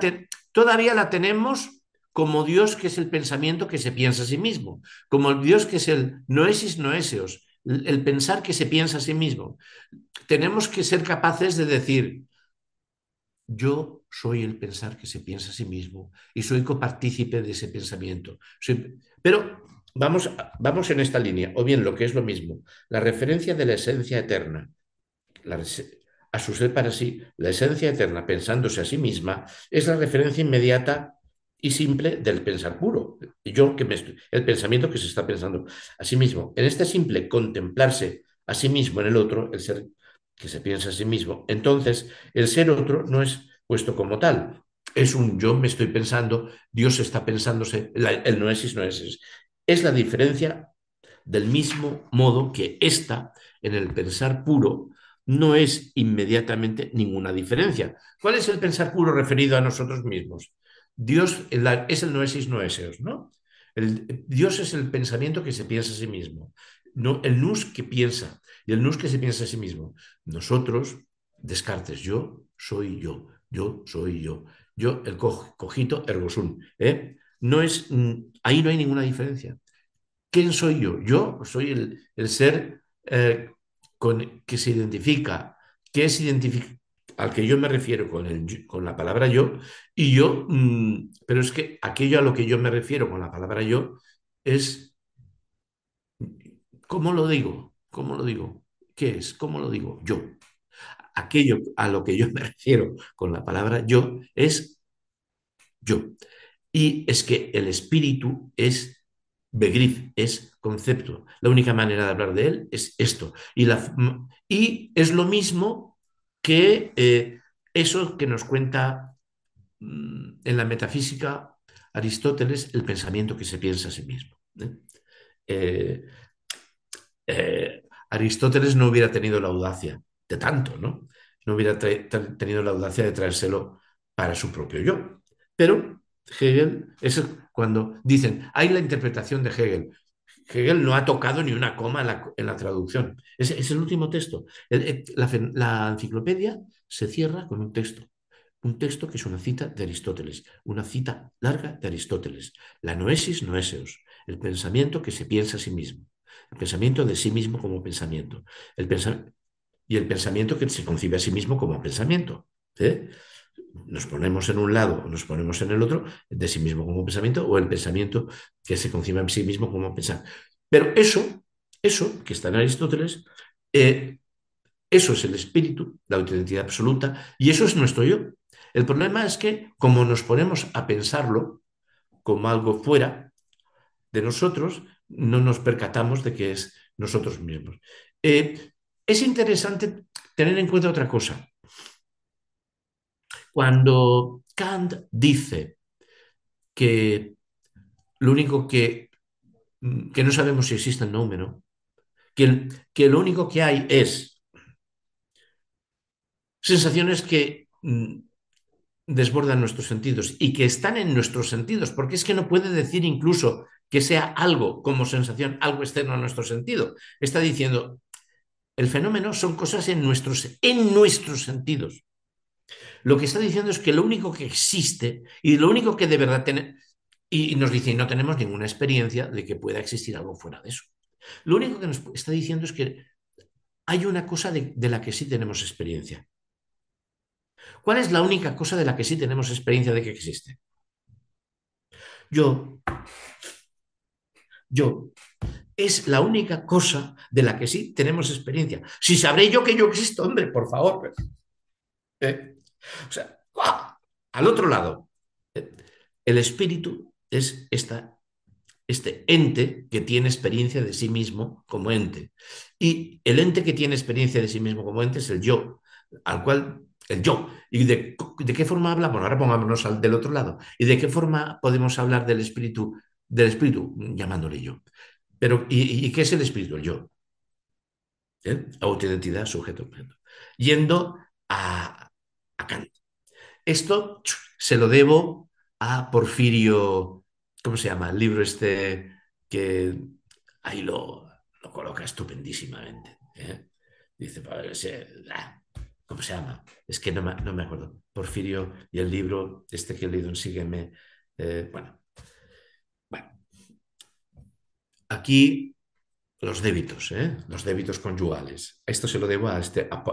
Speaker 1: todavía la tenemos como Dios que es el pensamiento que se piensa a sí mismo, como el Dios que es el noesis noeseos, el pensar que se piensa a sí mismo. Tenemos que ser capaces de decir, yo soy el pensar que se piensa a sí mismo y soy copartícipe de ese pensamiento. Pero vamos, vamos en esta línea, o bien lo que es lo mismo, la referencia de la esencia eterna, a su ser para sí, la esencia eterna pensándose a sí misma, es la referencia inmediata y simple del pensar puro. Yo que me el pensamiento que se está pensando a sí mismo. En este simple contemplarse a sí mismo en el otro, el ser que se piensa a sí mismo, entonces el ser otro no es puesto como tal. Es un yo me estoy pensando, Dios está pensándose, el noesis no es. Es la diferencia del mismo modo que esta, en el pensar puro, no es inmediatamente ninguna diferencia. ¿Cuál es el pensar puro referido a nosotros mismos? Dios es el noesis noeseos, ¿no? El, Dios es el pensamiento que se piensa a sí mismo, no el nous que piensa y el nous que se piensa a sí mismo. Nosotros, Descartes, yo soy yo, yo soy yo, yo el cogito ergo sum. ¿eh? No es, mm, ahí no hay ninguna diferencia. ¿Quién soy yo? Yo soy el, ser eh, con, que se identifica, que es identifica, al que yo me refiero con, el, con la palabra yo, y yo, mm, pero es que aquello a lo que yo me refiero con la palabra yo es, ¿cómo lo digo? ¿Cómo lo digo? ¿Qué es? ¿Cómo lo digo? Yo. Aquello a lo que yo me refiero con la palabra yo es yo. Y es que el espíritu es Begrif, es concepto. La única manera de hablar de él es esto. Y, la, y es lo mismo que eh, eso que nos cuenta mm, en la metafísica Aristóteles, el pensamiento que se piensa a sí mismo. ¿eh? Eh, Aristóteles no hubiera tenido la audacia de tanto, ¿no? No hubiera tenido la audacia de traérselo para su propio yo. Pero Hegel, es cuando dicen, hay la interpretación de Hegel. Hegel no ha tocado ni una coma en la, traducción. Es, el último texto. la, enciclopedia se cierra con un texto. Un texto que es una cita de Aristóteles, una cita larga de Aristóteles. La noesis noeseos, el pensamiento que se piensa a sí mismo. El pensamiento de sí mismo como pensamiento. El y el pensamiento que se concibe a sí mismo como pensamiento. ¿eh? Nos ponemos en un lado o nos ponemos en el otro, de sí mismo como pensamiento o el pensamiento que se concibe en sí mismo como pensar. Pero eso, eso que está en Aristóteles, eh, eso es el espíritu, la autoidentidad absoluta, y eso es nuestro yo. El problema es que como nos ponemos a pensarlo como algo fuera de nosotros, no nos percatamos de que es nosotros mismos. Eh, es interesante tener en cuenta otra cosa. Cuando Kant dice que lo único que, que no sabemos si existe el número, que, que lo único que hay es sensaciones que, desbordan nuestros sentidos y que están en nuestros sentidos, porque es que no puede decir incluso que sea algo como sensación, algo externo a nuestro sentido. Está diciendo, el fenómeno son cosas en nuestros, en nuestros sentidos. Lo que está diciendo es que lo único que existe y lo único que de verdad tiene, y nos dice, no tenemos ninguna experiencia de que pueda existir algo fuera de eso. Lo único que nos está diciendo es que hay una cosa de, la que sí tenemos experiencia. ¿Cuál es la única cosa de la que sí tenemos experiencia de que existe? Yo, yo, es la única cosa de la que sí tenemos experiencia. Si sabré yo que yo existo, hombre, por favor. ¿Eh? O sea, al otro lado, el espíritu es esta, este ente que tiene experiencia de sí mismo como ente. Y el ente que tiene experiencia de sí mismo como ente es el yo, al cual el yo. ¿Y de, qué forma hablamos? Ahora pongámonos al del otro lado. ¿Y de qué forma podemos hablar del espíritu, del espíritu, llamándole yo? Pero, ¿y, qué es el espíritu? El yo. ¿Eh? Autoidentidad, sujeto. Yendo a, a. Esto se lo debo a Porfirio, ¿cómo se llama? El libro este que ahí lo, lo coloca estupendísimamente. ¿eh? Dice, ah, ¿cómo se llama? Es que no me, no me, acuerdo. Porfirio y el libro, este que he leído en Sígueme. Eh, bueno. bueno. Aquí los débitos, ¿eh? los débitos conyugales. Esto se lo debo a, este, a,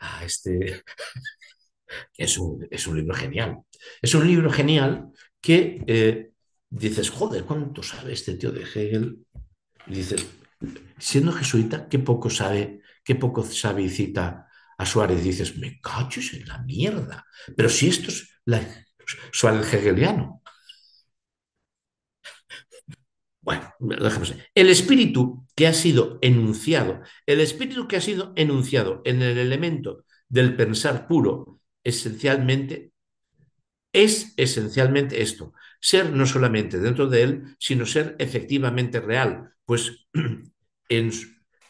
Speaker 1: a, este, es un, es un libro genial. Es un libro genial que eh, dices, joder, ¿cuánto sabe este tío de Hegel? Dices, siendo jesuita, qué poco sabe, qué poco sabe y cita a Suárez. dices, me en la mierda. Pero si esto es la, Suárez hegeliano. Bueno, dejemos. El espíritu que ha sido enunciado, el espíritu que ha sido enunciado en el elemento del pensar puro, esencialmente, es esencialmente esto, ser no solamente dentro de él, sino ser efectivamente real, pues en,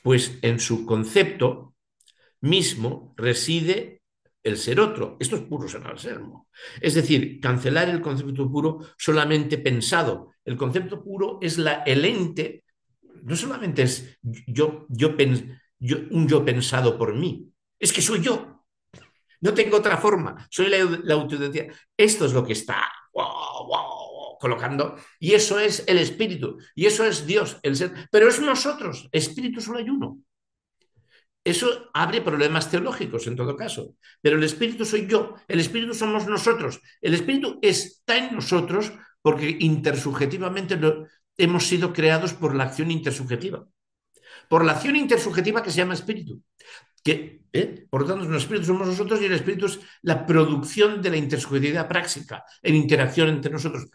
Speaker 1: pues en su concepto mismo reside el ser otro. Esto es puro sermo. Es decir, cancelar el concepto puro solamente pensado. El concepto puro es la, el ente, no solamente es yo, yo, yo, un yo pensado por mí, es que soy yo. No tengo otra forma, soy la, la Esto es lo que está colocando y eso es el espíritu y eso es Dios, el ser. Pero es nosotros, espíritu solo hay uno. Eso abre problemas teológicos en todo caso, pero el espíritu soy yo, el espíritu somos nosotros, el espíritu está en nosotros porque intersubjetivamente hemos sido creados por la acción intersubjetiva, por la acción intersubjetiva que se llama espíritu que, ¿eh? por lo tanto, los espíritus somos nosotros y el espíritu es la producción de la intersubjetividad práctica, en interacción entre nosotros.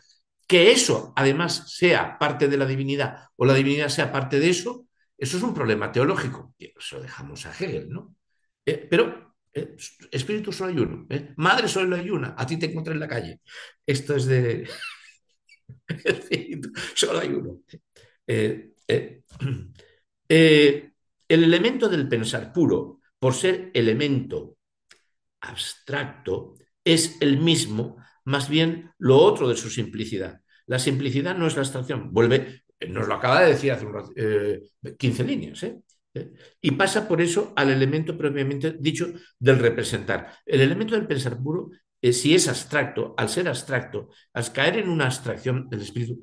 Speaker 1: Que eso, además, sea parte de la divinidad o la divinidad sea parte de eso, eso es un problema teológico. Y eso dejamos a Hegel, ¿no? Eh, pero eh, espíritu solo hay uno. Madre solo hay una. A ti te encuentro en la calle. Esto es de... solo hay uno. El elemento del pensar puro, por ser elemento abstracto, es el mismo, más bien lo otro de su simplicidad. La simplicidad no es la abstracción, vuelve, nos lo acaba de decir hace unos, 15 eh, líneas, ¿eh? Y pasa por eso al elemento propiamente dicho del representar. El elemento del pensar puro, eh, si es abstracto, al ser abstracto, al caer en una abstracción del espíritu,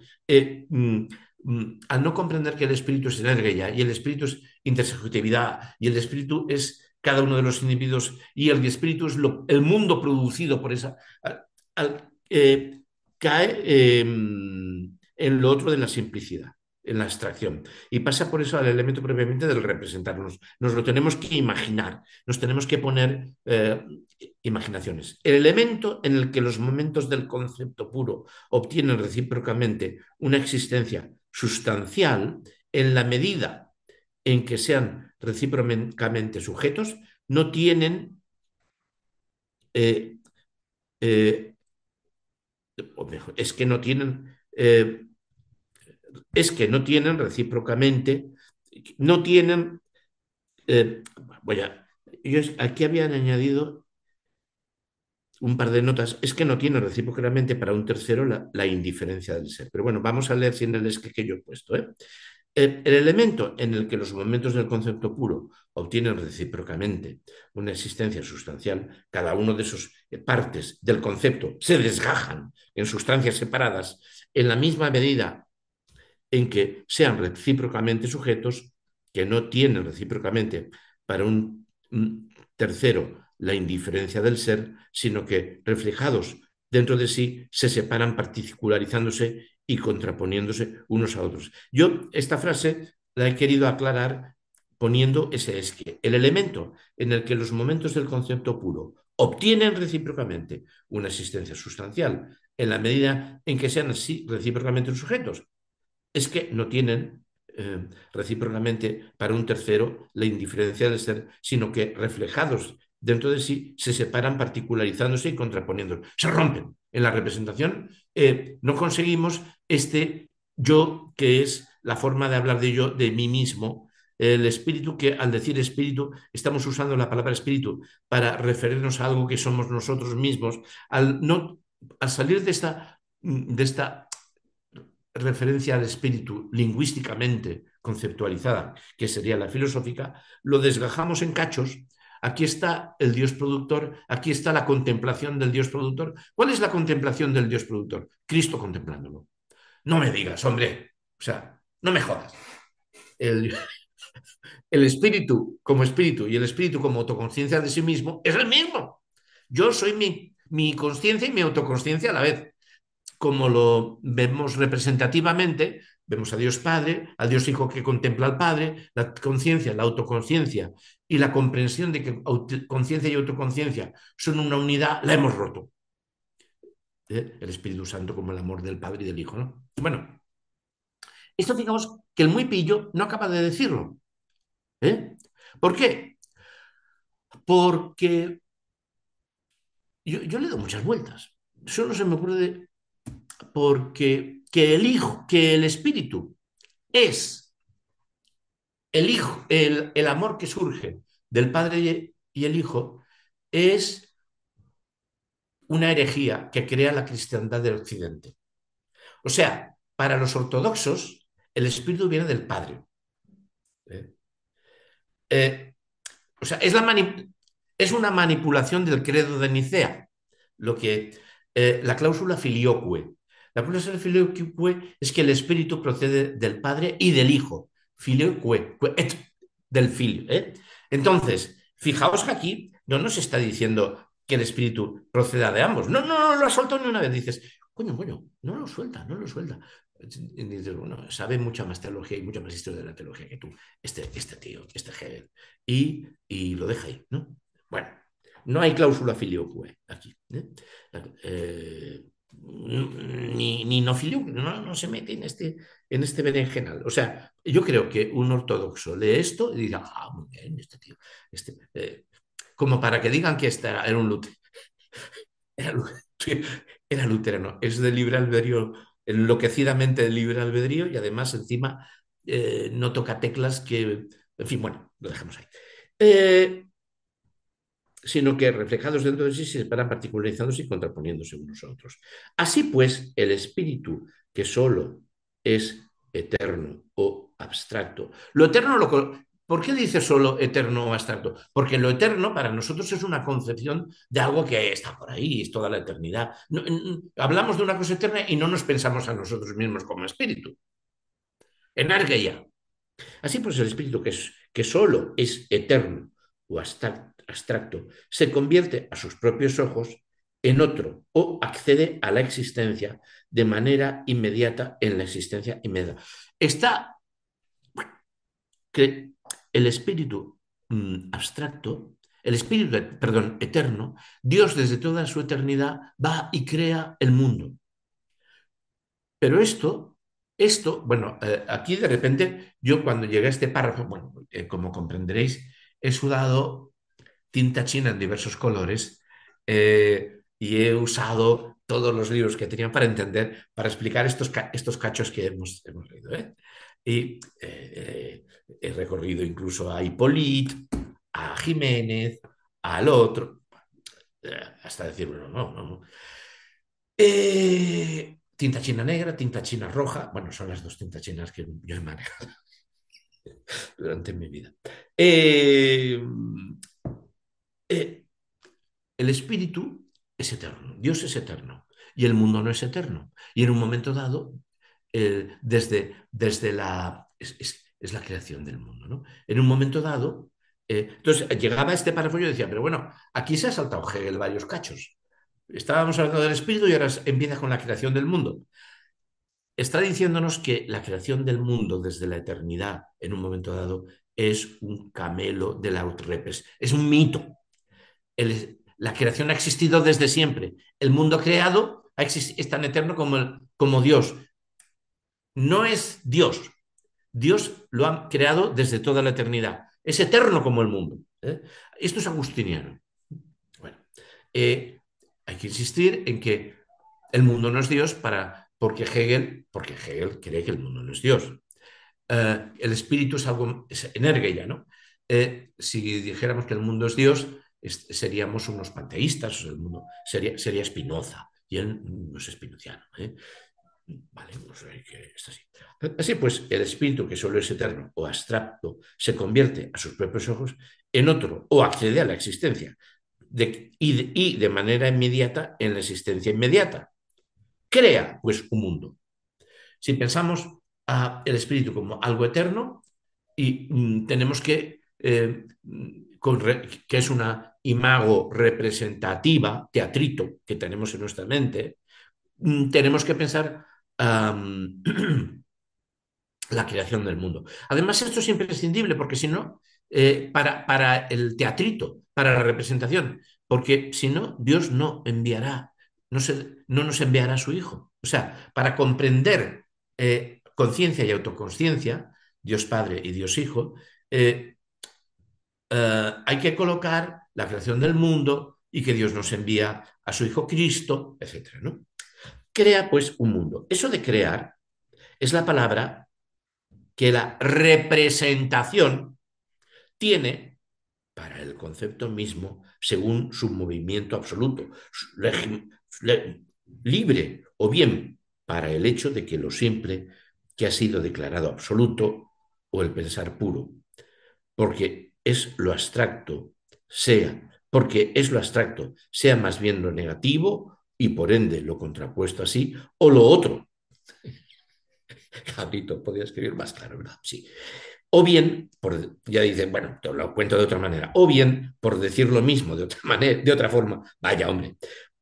Speaker 1: mm, Mm, al no comprender que el espíritu es energía y el espíritu es intersubjetividad y el espíritu es cada uno de los individuos y el espíritu es el mundo producido por esa, eh, cae en lo otro de la simplicidad, en la abstracción. Y pasa por eso al elemento propiamente del representarnos. Nos lo tenemos que imaginar, nos tenemos que poner eh, imaginaciones. El elemento en el que los momentos del concepto puro obtienen recíprocamente una existencia sustancial en la medida en que sean recíprocamente sujetos, no tienen, eh, eh, es que no tienen, es que no tienen recíprocamente, no tienen, voy a, yo aquí habían añadido un par de notas, es que no tiene recíprocamente para un tercero la, indiferencia del ser. Pero bueno, vamos a leer sin el es que, yo he puesto. ¿eh? El, elemento en el que los momentos del concepto puro obtienen recíprocamente una existencia sustancial, cada uno de sus partes del concepto se desgajan en sustancias separadas en la misma medida en que sean recíprocamente sujetos que no tienen recíprocamente para un tercero la indiferencia del ser, sino que reflejados dentro de sí se separan particularizándose y contraponiéndose unos a otros. Yo esta frase la he querido aclarar poniendo ese es que el elemento en el que los momentos del concepto puro obtienen recíprocamente una existencia sustancial en la medida en que sean así recíprocamente sujetos, es que no tienen eh, recíprocamente para un tercero la indiferencia del ser, sino que reflejados dentro de sí se separan particularizándose y contraponiéndose, se rompen. En la representación eh, no conseguimos este yo que es la forma de hablar de yo, de mí mismo, el espíritu que al decir espíritu estamos usando la palabra espíritu para referirnos a algo que somos nosotros mismos, al, no, al salir de esta, de esta referencia al espíritu lingüísticamente conceptualizada, que sería la filosófica, lo desgajamos en cachos Aquí está el Dios productor, aquí está la contemplación del Dios productor. ¿Cuál es la contemplación del Dios productor? Cristo contemplándolo. No me digas, hombre, o sea, no me jodas. El, espíritu como espíritu y el espíritu como autoconciencia de sí mismo es el mismo. Yo soy mi, mi conciencia y mi autoconsciencia a la vez. Como lo vemos representativamente, Vemos a Dios Padre, a Dios Hijo que contempla al Padre, la conciencia, la autoconciencia y la comprensión de que conciencia y autoconciencia son una unidad, la hemos roto. ¿Eh? El Espíritu Santo como el amor del Padre y del Hijo. ¿no? Bueno, esto digamos que el muy pillo no acaba de decirlo. ¿Eh? ¿Por qué? Porque yo, yo le doy muchas vueltas. Solo se me ocurre porque que el Hijo, que el Espíritu es el Hijo, el, amor que surge del Padre y el Hijo, es una herejía que crea la cristiandad del Occidente. O sea, para los ortodoxos, el Espíritu viene del Padre. ¿Eh? Eh, o sea, es, la es, una manipulación del credo de Nicea, lo que eh, la cláusula filioque, la cláusula filioque es que el espíritu procede del Padre y del Hijo. Filioque, del Filio. ¿eh? Entonces, fijaos que aquí no nos está diciendo que el espíritu proceda de ambos. No, no, no lo ha soltado ni una vez. Dices, coño, coño, no lo suelta, no lo suelta. Dices, bueno, sabe mucha más teología y mucha más historia de la teología que tú, este, este tío, este Hegel. Y, y lo deja ahí, ¿no? Bueno, no hay cláusula filioque aquí. ¿eh? Eh, ni, ni no, no, se mete en este, en este berenjenal. O sea, yo creo que un ortodoxo lee esto y dirá, ah, muy bien, este tío, este, eh", como para que digan que este era, un luterano. Era, luterano, es de libre albedrío, enloquecidamente de libre albedrío y además encima eh, no toca teclas que, en fin, bueno, lo dejamos ahí. Eh, sino que reflejados dentro de sí se separan particularizándose y contraponiéndose unos a otros. Así pues, el espíritu, que solo es eterno o abstracto. Lo eterno, lo, ¿por qué dice solo eterno o abstracto? Porque lo eterno para nosotros es una concepción de algo que está por ahí, es toda la eternidad. hablamos de una cosa eterna y no nos pensamos a nosotros mismos como espíritu. Enargueya. Así pues, el espíritu que, que solo es eterno o abstracto se convierte a sus propios ojos en otro o accede a la existencia de manera inmediata en la existencia inmediata. Está que el espíritu mm, abstracto, el espíritu, perdón, eterno, Dios desde toda su eternidad va y crea el mundo. Pero esto, esto, bueno, eh, aquí de repente yo cuando llegué a este párrafo, bueno, eh, como comprenderéis, he sudado tinta china en diversos colores eh, y he usado todos los libros que tenía para entender, para explicar estos, estos cachos que hemos, hemos leído. ¿eh? Y eh, he recorrido incluso a Hippolyte, a Jiménez, al otro. hasta decir, bueno, no, no, tinta china negra, tinta china roja, bueno, son las dos tintas chinas que yo he manejado durante mi vida. Eh, eh, el espíritu es eterno, Dios es eterno y el mundo no es eterno. Y en un momento dado, eh, desde, desde la... Es, la creación del mundo, ¿no? En un momento dado, entonces llegaba este párrafo y yo decía, pero bueno, aquí se ha saltado Hegel varios cachos. Estábamos hablando del espíritu y ahora empieza con la creación del mundo. Está diciéndonos que la creación del mundo desde la eternidad, en un momento dado, es un camelo de la autorrepes, es un mito. La creación ha existido desde siempre. El mundo creado es tan eterno como, como Dios. No es Dios. Dios lo ha creado desde toda la eternidad. Es eterno como el mundo. ¿eh? Esto es agustiniano. Bueno, eh, hay que insistir en que el mundo no es Dios para, porque, Hegel, porque Hegel cree que el mundo no es Dios. Eh, el espíritu es algo, es energía, ¿no? Eh, si dijéramos que el mundo es Dios, seríamos unos panteístas, el mundo sería, sería Spinoza, y él no es espinociano. ¿eh? Vale, que está así. Así pues, el espíritu que solo es eterno o abstracto se convierte a sus propios ojos en otro o accede a la existencia y, de, manera inmediata en la existencia inmediata. Crea pues un mundo. Si pensamos el espíritu como algo eterno y mm, tenemos que, eh, re, que es una imago representativa, teatrito, que tenemos en nuestra mente, mm, tenemos que pensar la creación del mundo. Además, esto es imprescindible porque si no, eh, para, para, el teatrito, para la representación, porque si no, Dios no enviará, no, se, no, nos enviará a su Hijo. O sea, para comprender eh, conciencia y autoconsciencia, Dios Padre y Dios Hijo, eh, eh, hay que colocar la creación del mundo y que Dios nos envía a su Hijo Cristo, etc. ¿no? Crea pues un mundo. Eso de crear es la palabra que la representación tiene para el concepto mismo según su movimiento absoluto, libre o bien para el hecho de que lo simple que ha sido declarado absoluto o el pensar puro, porque es lo abstracto sea, porque es lo abstracto, sea más bien lo negativo y por ende lo contrapuesto así, o lo otro. Cabrito, podría escribir más claro, ¿verdad? Sí. O bien, por, ya dicen, bueno, te lo cuento de otra manera, o bien, por decir lo mismo de otra manera, de otra forma, vaya hombre,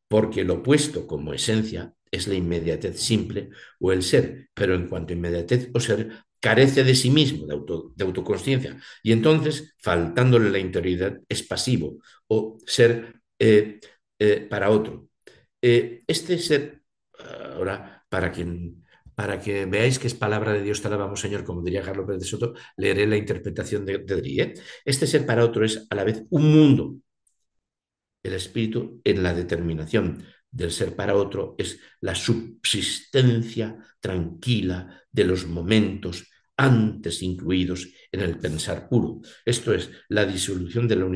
Speaker 1: porque lo opuesto como esencia es la inmediatez simple o el ser, pero en cuanto a inmediatez o ser, carece de sí mismo, de, auto, de autoconsciencia, y entonces, faltándole la interioridad, es pasivo o ser eh, eh, para otro. Eh, este ser, ahora, para quien para que veáis que es palabra de Dios, te alabamos, Señor, como diría Carlos Pérez de Soto, leeré la interpretación de, de Dri. Este ser para otro es a la vez un mundo, el espíritu en la determinación del ser para otro es la subsistencia tranquila de los momentos antes incluidos en el pensar puro. Esto es la disolución de la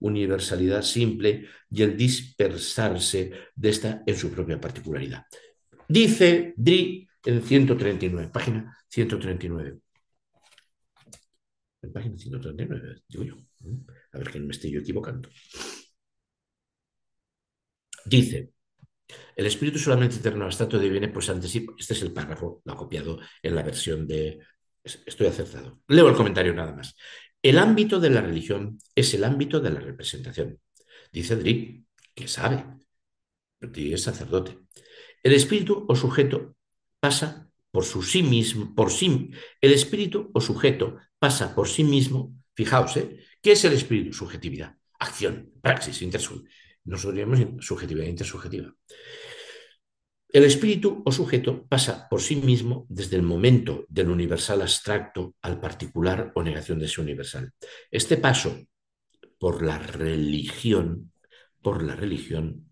Speaker 1: universalidad, simple y el dispersarse de esta en su propia particularidad. Dice Dri en 139, página 139. En página 139, digo yo. A ver que no me estoy yo equivocando. Dice, el espíritu solamente eterno abstracto viene pues ante sí. Este es el párrafo, lo ha copiado en la versión de Estoy acertado. Leo el comentario nada más. El ámbito de la religión es el ámbito de la representación. Dice Dri, que sabe, es sacerdote. El espíritu o sujeto pasa por su sí mismo, por sí, el espíritu o sujeto pasa por sí mismo, fijaos, ¿eh? ¿qué es el espíritu? Subjetividad, acción, praxis, intersubjetividad. Nosotros llamamos subjetividad intersubjetiva. El espíritu o sujeto pasa por sí mismo desde el momento del universal abstracto al particular o negación de ese universal. Este paso por la religión, por la religión,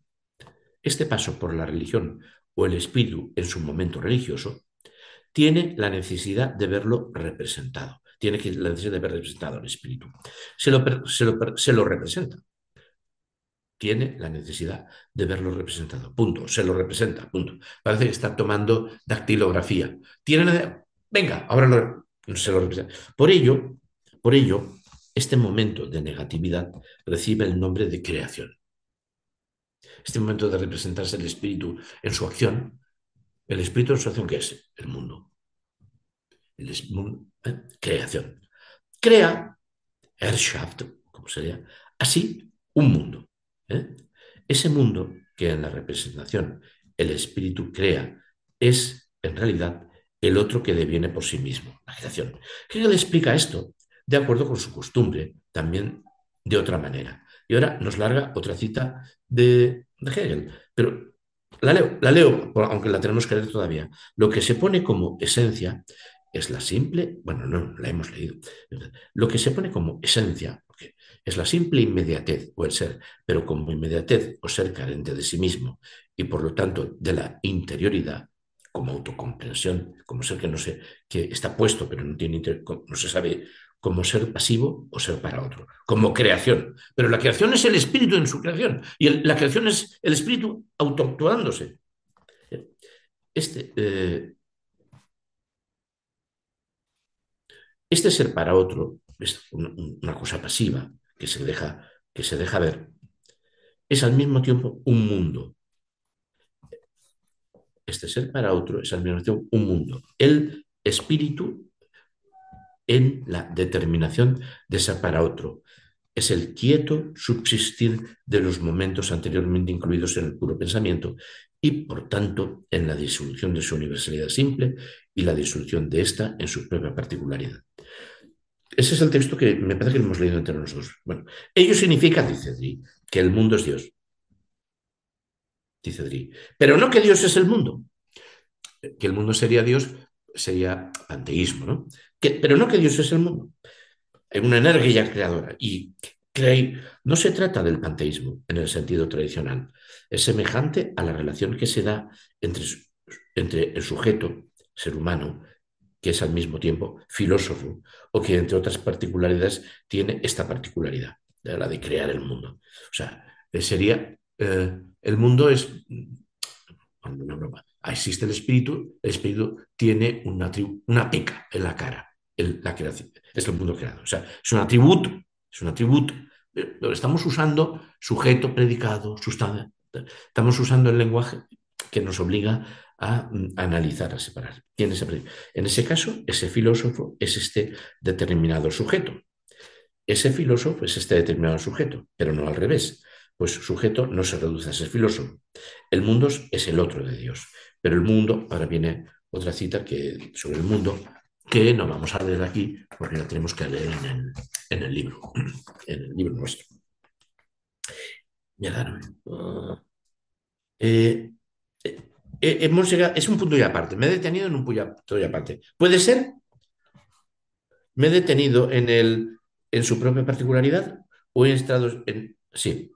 Speaker 1: este paso por la religión o el espíritu en su momento religioso, tiene la necesidad de verlo representado. Tiene la necesidad de ver representado el espíritu. Se lo, se lo representa. Tiene la necesidad de verlo representado. Punto. Se lo representa. Punto. Parece que está tomando dactilografía. Tiene Venga, ahora se lo representa. Por ello, por ello, este momento de negatividad recibe el nombre de creación. Este momento de representarse el espíritu en su acción, el espíritu en su acción, ¿qué es? El mundo. El ¿eh? Creación. Crea, Erschaft, como sería, así un mundo. ¿Eh? Ese mundo que en la representación el espíritu crea es, en realidad, el otro que deviene por sí mismo, la creación. Hegel explica esto de acuerdo con su costumbre, también de otra manera. Y ahora nos larga otra cita de, Hegel, pero la leo, la leo, aunque la tenemos que leer todavía. Lo que se pone como esencia es la simple, bueno, no la hemos leído, lo que se pone como esencia es la simple inmediatez o el ser, pero como inmediatez o ser carente de sí mismo y por lo tanto de la interioridad, como autocomprensión, como ser que no sé, que está puesto pero no, tiene no se sabe como ser pasivo o ser para otro, como creación. Pero la creación es el espíritu en su creación y la creación es el espíritu autoactuándose. Este, eh, este ser para otro es una cosa pasiva que se deja, que se deja ver. Es al mismo tiempo un mundo, este ser para otro es al mismo tiempo un mundo. El espíritu en la determinación de ser para otro. Es el quieto subsistir de los momentos anteriormente incluidos en el puro pensamiento y, por tanto, en la disolución de su universalidad simple y la disolución de esta en su propia particularidad. Ese es el texto que me parece que hemos leído entre nosotros. Bueno, ello significa, dice Dri, que el mundo es Dios dice Dri. Pero no que Dios es el mundo. Que el mundo sería Dios, sería panteísmo, ¿no? pero no que Dios es el mundo. Hay una energía creadora. Y Clay no se trata del panteísmo en el sentido tradicional. Es semejante a la relación que se da entre, entre el sujeto, ser humano, que es al mismo tiempo filósofo, o que entre otras particularidades tiene esta particularidad, la de crear el mundo. O sea, sería eh, el mundo es una broma. Existe el espíritu, el espíritu tiene una, una pica en la cara, la creación, es el mundo creado. O sea, es un atributo, es un atributo. estamos usando sujeto, predicado, sustancia. Estamos usando el lenguaje que nos obliga a, analizar, a separar. ¿Quién es En ese caso, ese filósofo es este determinado sujeto. Ese filósofo es este determinado sujeto, pero no al revés pues sujeto no se reduce a ser filósofo. El mundo es el otro de Dios, pero el mundo, ahora viene otra cita que, sobre el mundo, que no vamos a leer aquí porque la tenemos que leer en el, libro, en el libro nuestro. Eh, eh, hemos llegado, es un punto y aparte. Me he detenido en un punto y aparte. ¿Puede ser? ¿Me he detenido en, el, en su propia particularidad o he estado en... Sí,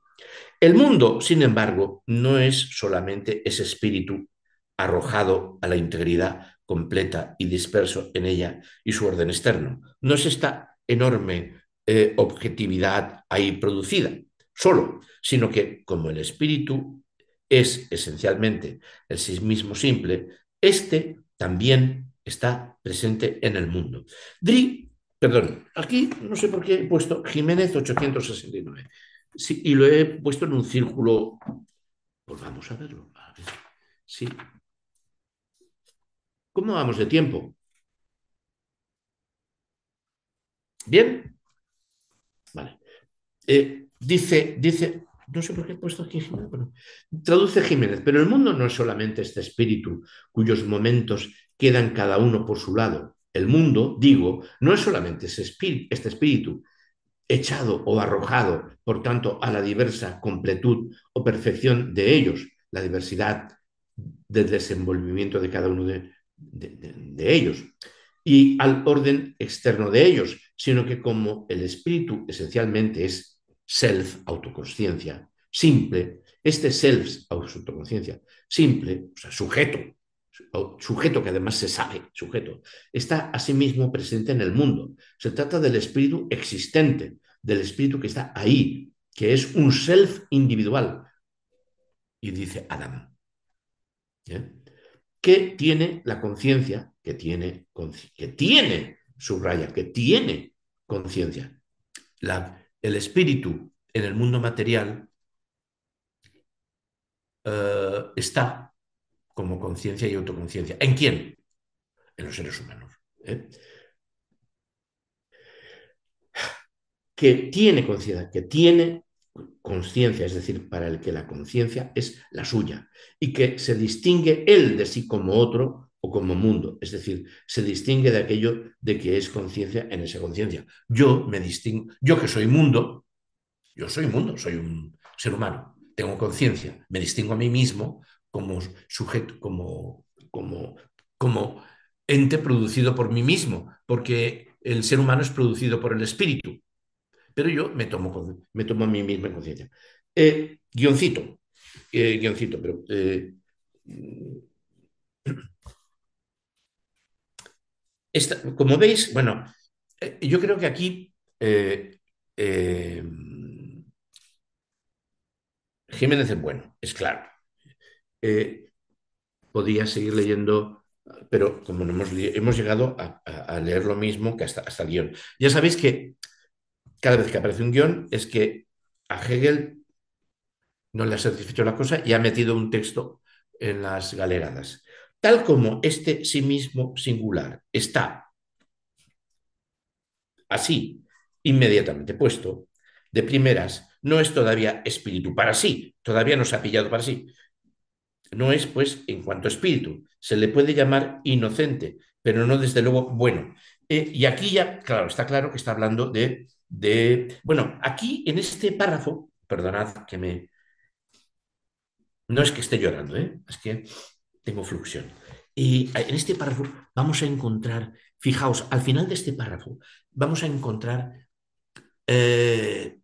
Speaker 1: el mundo, sin embargo, no es solamente ese espíritu arrojado a la integridad completa y disperso en ella y su orden externo. No es esta enorme eh, objetividad ahí producida solo, sino que como el espíritu es esencialmente el sí mismo simple, este también está presente en el mundo. Dri, perdón, aquí no sé por qué he puesto Jiménez 869 y lo he puesto en un círculo. Pues vamos a verlo. Sí. ¿Cómo vamos de tiempo? ¿Bien? Vale. Eh, dice, dice, no sé por qué he puesto aquí Jiménez, traduce Jiménez, pero el mundo no es solamente este espíritu cuyos momentos quedan cada uno por su lado. El mundo, digo, no es solamente este espíritu echado o arrojado, por tanto, a la diversa completud o perfección de ellos, la diversidad del desenvolvimiento de cada uno de, ellos, y al orden externo de ellos, sino que como el espíritu esencialmente es self, autoconsciencia, simple, este self, autoconsciencia, simple, o sea, sujeto, sujeto que además se sabe, sujeto, está asimismo presente en el mundo. Se trata del espíritu existente, del espíritu que está ahí, que es un self individual. Y dice Adam, ¿eh? que tiene la conciencia, que tiene, que tiene, subraya, que tiene conciencia. El espíritu en el mundo material eh, está como conciencia y autoconciencia. ¿En quién? En los seres humanos. ¿eh? Que tiene conciencia, que tiene conciencia, es decir, para el que la conciencia es la suya, y que se distingue él de sí como otro o como mundo, es decir, se distingue de aquello de que es conciencia en esa conciencia. Yo me distingo, yo que soy mundo, yo soy mundo, soy un ser humano, tengo conciencia, me distingo a mí mismo como sujeto, como, como, como ente producido por mí mismo, porque el ser humano es producido por el espíritu, pero yo me tomo, me tomo a mí mismo en conciencia. Eh, guioncito, eh, guioncito, pero... Eh, como veis, bueno, eh, yo creo que aquí eh, eh, Jiménez es bueno, es claro. podía seguir leyendo, pero como no hemos, hemos llegado a, leer lo mismo que hasta, hasta el guion. Ya sabéis que cada vez que aparece un guion es que a Hegel no le ha satisfecho la cosa y ha metido un texto en las galeradas. Tal como este sí mismo singular está así, inmediatamente puesto, de primeras, no es todavía espíritu para sí, todavía no se ha pillado para sí. No es, pues, en cuanto espíritu. Se le puede llamar inocente, pero no desde luego bueno. Eh, y aquí ya, claro, está claro que está hablando de, de... Bueno, aquí en este párrafo, perdonad que me... No es que esté llorando, ¿eh? es que tengo fluxión. Y en este párrafo vamos a encontrar, fijaos, al final de este párrafo vamos a encontrar eh,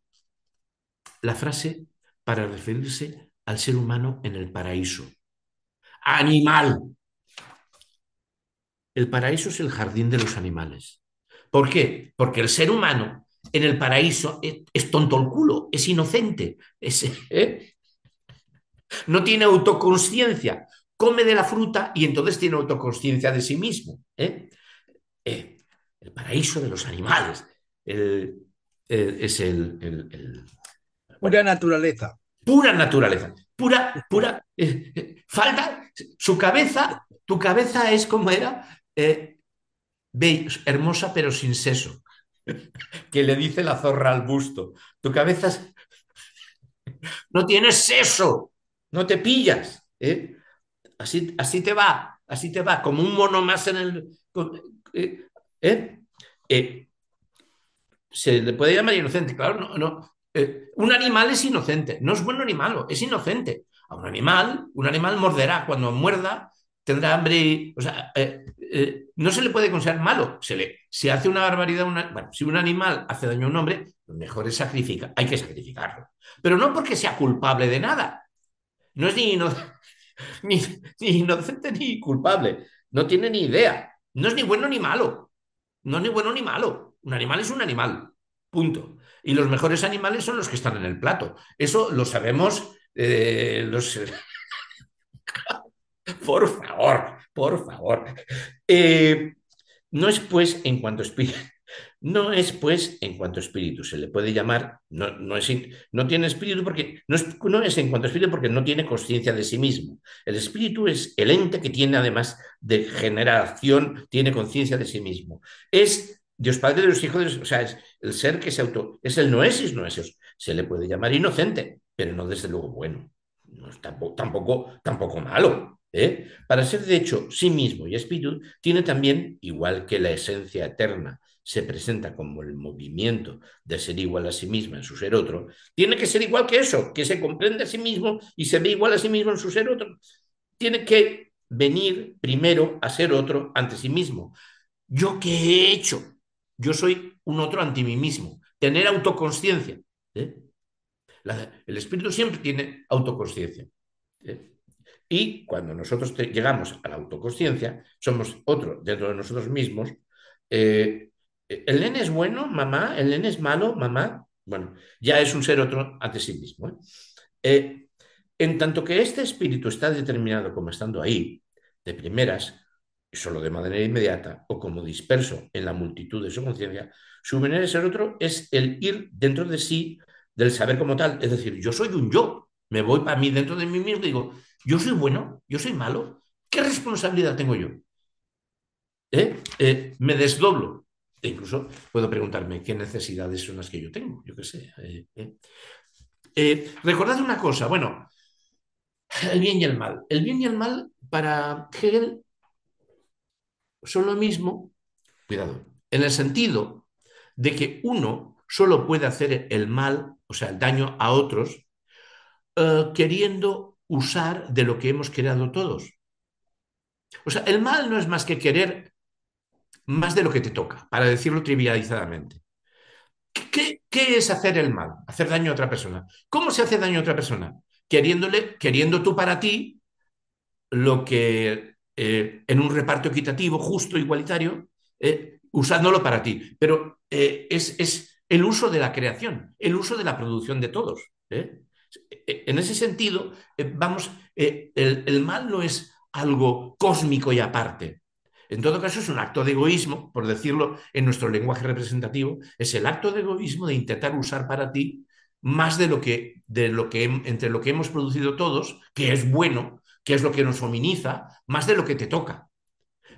Speaker 1: la frase para referirse al ser humano en el paraíso. Animal. El paraíso es el jardín de los animales. ¿Por qué? Porque el ser humano en el paraíso es, tonto el culo, es inocente, ¿eh? no tiene autoconsciencia come de la fruta y entonces tiene autoconsciencia de sí mismo. ¿eh? Eh, el paraíso de los animales es el,
Speaker 2: Pura naturaleza.
Speaker 1: Pura naturaleza. Pura, pura. Eh, falta su cabeza, tu cabeza es como era, hermosa pero sin seso. que le dice la zorra al busto. Tu cabeza no tienes seso, no te pillas. ¿eh? Así, así te va, así te va, como un mono más en el... Eh, ¿eh? Eh, se le puede llamar inocente, claro, no, no. un animal es inocente, no es bueno ni malo, es inocente. A un animal, un animal morderá, cuando muerda tendrá hambre, o sea, no se le puede considerar malo, se le si hace una barbaridad, bueno, si un animal hace daño a un hombre, lo mejor es sacrificar, hay que sacrificarlo, pero no porque sea culpable de nada, no es ni, ni, inocente ni culpable. No tiene ni idea. No es ni bueno ni malo. No es ni bueno ni malo. Un animal es un animal. Punto. Y los mejores animales son los que están en el plato. Eso lo sabemos eh, los... por favor, por favor. Eh, no es pues en cuanto espíritu, no es, pues, en cuanto espíritu, se le puede llamar, no, no, es, no tiene espíritu porque, no es, no es en cuanto espíritu porque no tiene conciencia de sí mismo. El espíritu es el ente que tiene además de generación, tiene conciencia de sí mismo. Es Dios Padre de los hijos, o sea, es el ser que se auto, es el noesis noesis. Se le puede llamar inocente, pero no desde luego bueno. No es tampoco, tampoco, tampoco malo. ¿eh? Para ser de hecho sí mismo y espíritu, tiene también, igual que la esencia eterna, se presenta como el movimiento de ser igual a sí misma en su ser otro, tiene que ser igual que eso, que se comprende a sí mismo y se ve igual a sí mismo en su ser otro. Tiene que venir primero a ser otro ante sí mismo. ¿Yo qué he hecho? Yo soy un otro ante mí mismo. Tener autoconsciencia. ¿eh? el espíritu siempre tiene autoconsciencia. ¿eh? Y cuando nosotros llegamos a la autoconsciencia, somos otro dentro de nosotros mismos, eh, ¿El nene es bueno, mamá? ¿El nene es malo, mamá? Bueno, ya es un ser otro ante sí mismo. ¿eh? Eh, en tanto que este espíritu está determinado como estando ahí, de primeras, solo de manera inmediata, o como disperso en la multitud de su conciencia, su manera de ser otro es el ir dentro de sí del saber como tal. Es decir, yo soy un yo, me voy para mí dentro de mí mismo y digo, yo soy bueno, yo soy malo, ¿qué responsabilidad tengo yo? ¿Eh? Eh, me desdoblo. E incluso puedo preguntarme qué necesidades son las que yo tengo, yo qué sé. Eh, recordad una cosa, bueno, el bien y el mal. El bien y el mal para Hegel son lo mismo, cuidado, en el sentido de que uno solo puede hacer el mal, o sea, el daño a otros, queriendo usar de lo que hemos creado todos. O sea, el mal no es más que querer más de lo que te toca, para decirlo trivializadamente. ¿Qué, es hacer el mal? Hacer daño a otra persona. ¿Cómo se hace daño a otra persona? Queriéndole, queriendo tú para ti lo que eh, en un reparto equitativo, justo, igualitario, eh, usándolo para ti. Pero eh, es, el uso de la creación, el uso de la producción de todos. En ese sentido, vamos, el mal no es algo cósmico y aparte. En todo caso, es un acto de egoísmo, por decirlo en nuestro lenguaje representativo, es el acto de egoísmo de intentar usar para ti más de lo que, de lo que entre lo que hemos producido todos, que es bueno, que es lo que nos hominiza, más de lo que te toca.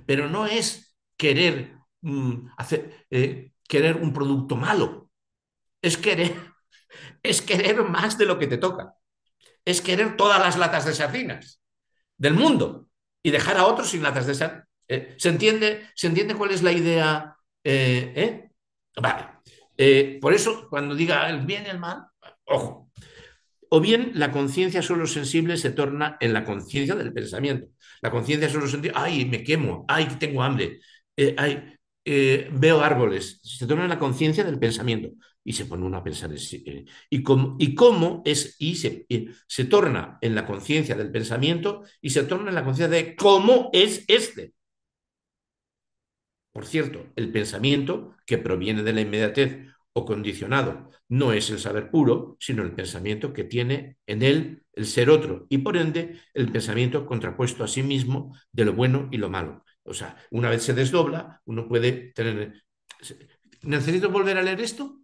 Speaker 1: Pero no es querer mm, hacer, eh, querer un producto malo, es querer, es querer más de lo que te toca, es querer todas las latas de sardinas del mundo y dejar a otros sin latas de sardinas eh, ¿se, entiende, ¿Se entiende cuál es la idea? Eh, eh? Vale. por eso, cuando diga el bien y el mal, ojo. O bien la conciencia solo sensible se torna en la conciencia del pensamiento. La conciencia solo sensible, ay, me quemo, ay, tengo hambre, ay, veo árboles. Se torna en la conciencia del pensamiento y se pone uno a pensar y, y cómo es y se, se torna en la conciencia del pensamiento y se torna en la conciencia de cómo es este por cierto, el pensamiento que proviene de la inmediatez o condicionado no es el saber puro, sino el pensamiento que tiene en él el ser otro y por ende el pensamiento contrapuesto a sí mismo de lo bueno y lo malo. O sea, una vez se desdobla, uno puede tener... ¿Necesito volver a leer esto?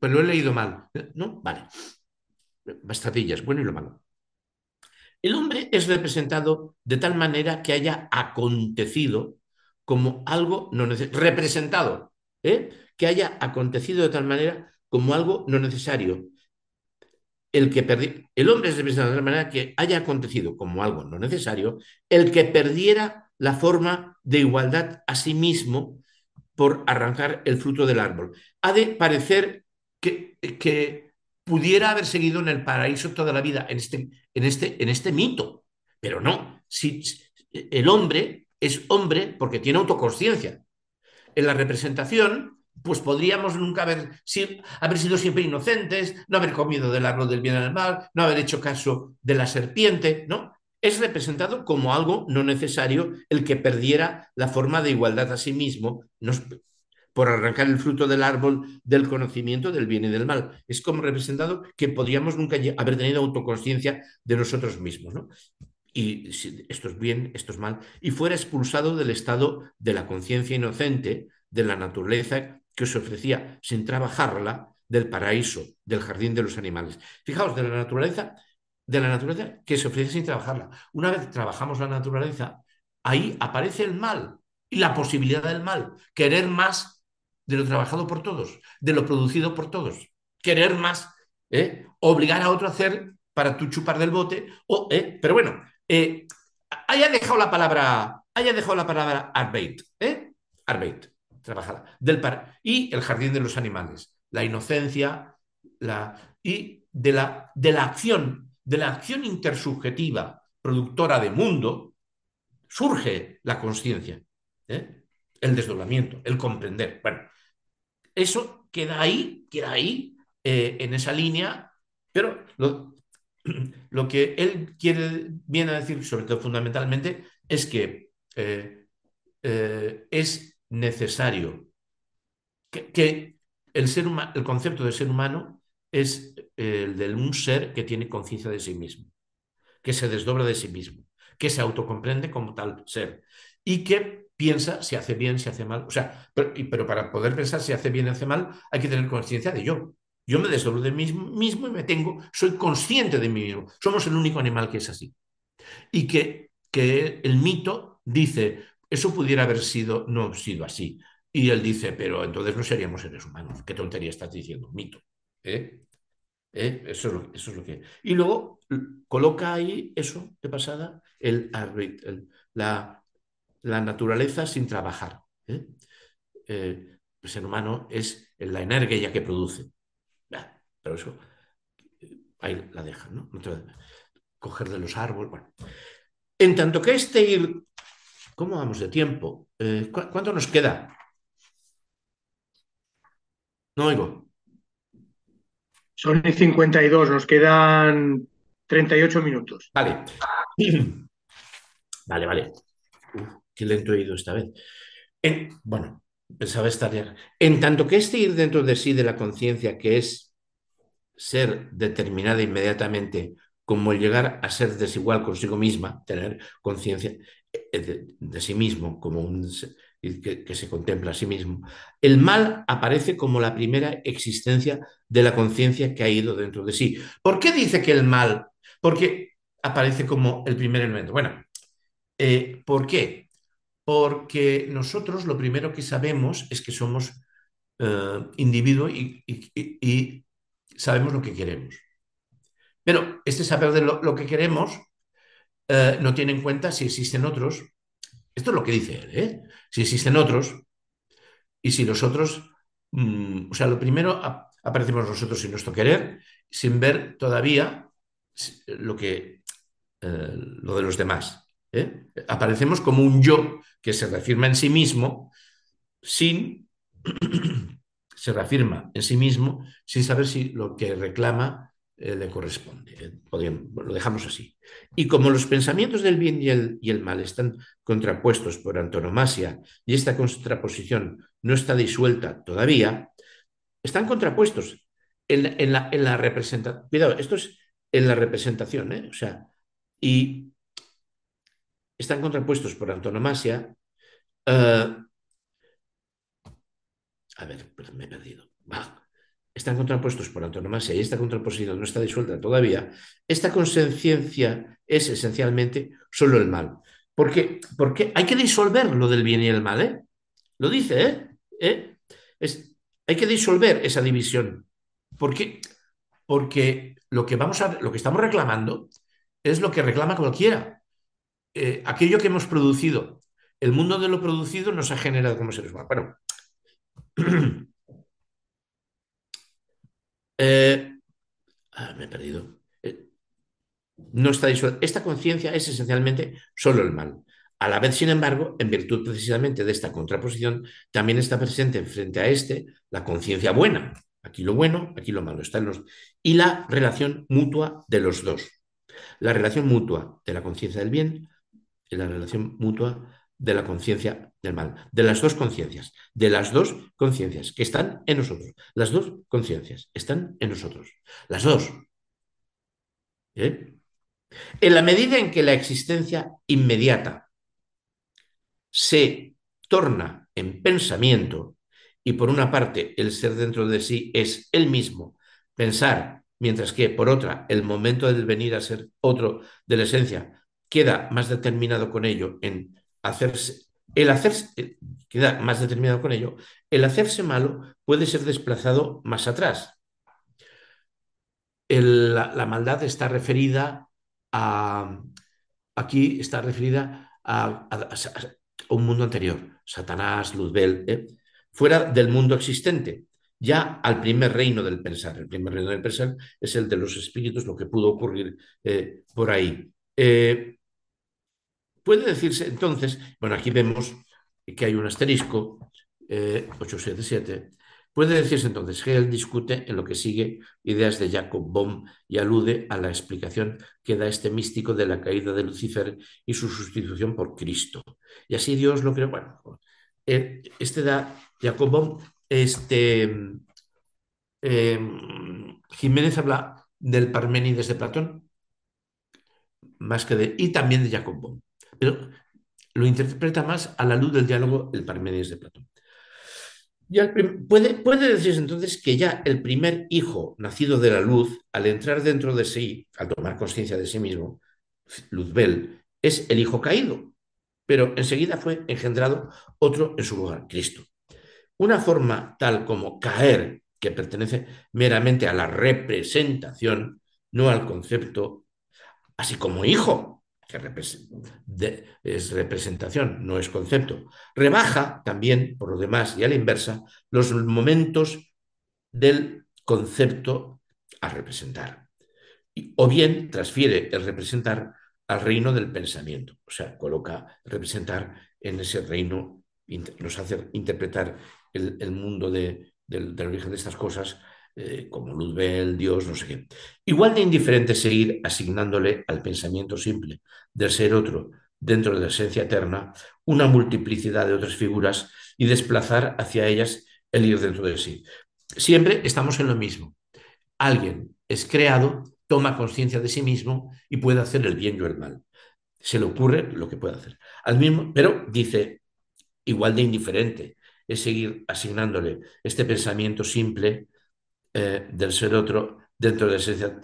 Speaker 1: Pues lo he leído mal. ¿No? Vale. Bastadillas, bueno y lo malo. El hombre es representado de tal manera que haya acontecido como algo no representado, ¿eh? que haya acontecido de tal manera como algo no necesario. El, que el hombre es representado de tal manera que haya acontecido como algo no necesario, el que perdiera la forma de igualdad a sí mismo por arrancar el fruto del árbol. Ha de parecer que, que pudiera haber seguido en el paraíso toda la vida, en este, en este, en este mito, pero no. Si el hombre es hombre porque tiene autoconsciencia. En la representación, pues podríamos nunca haber, sido siempre inocentes, no haber comido del árbol del bien del mal, no haber hecho caso de la serpiente, ¿no? Es representado como algo no necesario el que perdiera la forma de igualdad a sí mismo por arrancar el fruto del árbol del conocimiento del bien y del mal. Es como representado que podríamos nunca haber tenido autoconsciencia de nosotros mismos. ¿no? Y esto es bien, esto es mal, y fuera expulsado del estado de la conciencia inocente, de la naturaleza que os ofrecía sin trabajarla, del paraíso, del jardín de los animales. Fijaos, de la naturaleza, de la naturaleza que se ofrece sin trabajarla. Una vez trabajamos la naturaleza, ahí aparece el mal y la posibilidad del mal, querer más de lo trabajado por todos, de lo producido por todos, querer más, ¿eh? obligar a otro a hacer para tú chupar del bote, o, ¿eh? pero bueno, eh, haya dejado la palabra, haya la palabra arbeit, ¿eh? Arbeit, trabajada. Del par y el jardín de los animales, la inocencia, y de la, de la acción, de la acción intersubjetiva productora de mundo, surge la conciencia, ¿eh? el desdoblamiento, el comprender. Bueno, eso queda ahí, queda ahí, eh, en esa línea, pero lo, lo que él quiere, viene a decir, sobre todo fundamentalmente, es que eh, eh, es necesario que, el, ser el concepto de ser humano es el de un ser que tiene conciencia de sí mismo, que se desdobla de sí mismo, que se autocomprende como tal ser y que piensa si hace bien, si hace mal. O sea, pero, pero para poder pensar si hace bien hace mal, hay que tener conciencia de yo. Yo me desdoblo de mí mismo y me tengo, soy consciente de mí mismo. Somos el único animal que es así. Y que, que el mito dice, eso pudiera haber sido, no sido así. Y él dice, pero entonces no seríamos seres humanos. ¿Qué tontería estás diciendo? Mito. ¿Eh? ¿Eh? Eso, es lo, eso, es lo, que... Y luego coloca ahí eso de pasada, el, el la, la, naturaleza sin trabajar. Eh, el ser humano es la energía que produce. Pero eso, ahí la dejan, ¿no? Coger de los árboles. Bueno. En tanto que este ir, ¿cómo vamos de tiempo? Eh, ¿Cuánto nos queda? No oigo.
Speaker 3: Son 52, nos quedan 38 minutos.
Speaker 1: Vale. Vale, vale. qué lento he ido esta vez. bueno, pensaba estar ya. En tanto que este ir dentro de sí de la conciencia, que es ser determinada inmediatamente, como llegar a ser desigual consigo misma, tener conciencia eh, de, sí mismo, como un que, se contempla a sí mismo. El mal aparece como la primera existencia de la conciencia que ha ido dentro de sí. ¿Por qué dice que el mal? Porque aparece como el primer elemento. Bueno, eh, ¿por qué? Porque nosotros lo primero que sabemos es que somos eh, individuos y, y, sabemos lo que queremos. Pero este saber de lo, que queremos eh, no tiene en cuenta si existen otros. Esto es lo que dice él, ¿eh? Si existen otros y si los otros, mm, o sea, lo primero aparecemos nosotros sin nuestro querer, sin ver todavía lo que eh, lo de los demás. ¿eh? Aparecemos como un yo que se reafirma en sí mismo sin se reafirma en sí mismo sin saber si lo que reclama eh, le corresponde. Eh, lo dejamos así. Y como los pensamientos del bien y el, mal están contrapuestos por antonomasia y esta contraposición no está disuelta todavía, están contrapuestos en, la, en la representación. Cuidado, esto es en la representación, ¿eh? o sea, y están contrapuestos por antonomasia. A ver, me he perdido. Están contrapuestos por antonomasia y esta contraposición no está disuelta todavía. Esta conciencia es esencialmente solo el mal. Porque, porque hay que disolver lo del bien y el mal, ¿eh? Lo dice, ¿eh? ¿Eh? Es, hay que disolver esa división. Porque, porque lo que, vamos a, lo que estamos reclamando es lo que reclama cualquiera. Eh, aquello que hemos producido. El mundo de lo producido nos ha generado como seres humanos. Bueno, eh, ah, me he perdido. Eh, no está Esta conciencia es esencialmente solo el mal. A la vez, sin embargo, en virtud precisamente de esta contraposición, también está presente frente a este la conciencia buena. Aquí lo bueno, aquí lo malo. Está en los... Y la relación mutua de los dos. La relación mutua de la conciencia del bien y la relación mutua de la conciencia del mal, de las dos conciencias, de las dos conciencias que están en nosotros. Las dos conciencias están en nosotros. Las dos. ¿Eh? En la medida en que la existencia inmediata se torna en pensamiento y por una parte el ser dentro de sí es el mismo, pensar, mientras que por otra el momento del venir a ser otro de la esencia queda más determinado con ello en hacerse, el hacerse, eh, queda más determinado con ello, el hacerse malo puede ser desplazado más atrás. la, maldad está referida a, aquí está referida a, un mundo anterior, Satanás, Luzbel, ¿eh? fuera del mundo existente, ya al primer reino del pensar. El primer reino del pensar es el de los espíritus, lo que pudo ocurrir eh, por ahí. Puede decirse entonces, bueno, aquí vemos que hay un asterisco, 877, eh, puede decirse entonces que él discute en lo que sigue ideas de Jacob Bohm y alude a la explicación que da este místico de la caída de Lucifer y su sustitución por Cristo. Y así Dios lo creó. Bueno, eh, este da Jacob Bohm, este, Eh, Jiménez habla del Parménides de Platón, más que de, y también de Jacob Bohm, pero lo interpreta más a la luz del diálogo el Parménides de Platón. puede, puede decirse entonces que ya el primer hijo nacido de la luz, al entrar dentro de sí, al tomar conciencia de sí mismo, Luzbel, es el hijo caído, pero enseguida fue engendrado otro en su lugar, Cristo. Una forma tal como caer, que pertenece meramente a la representación, no al concepto, así como hijo, que es representación, no es concepto, rebaja también, por lo demás y a la inversa, los momentos del concepto a representar. O bien transfiere el representar al reino del pensamiento, o sea, coloca representar en ese reino, nos hace interpretar el, mundo del, origen de estas cosas eh, como Luzbel, Dios, no sé qué. Igual de indiferente seguir asignándole al pensamiento simple del ser otro dentro de la esencia eterna una multiplicidad de otras figuras y desplazar hacia ellas el ir dentro de sí. Siempre estamos en lo mismo. Alguien es creado toma conciencia de sí mismo y puede hacer el bien o el mal. Se le ocurre lo que puede hacer. Al mismo, pero dice, igual de indiferente, es seguir asignándole este pensamiento simple eh, del ser otro dentro de la esencia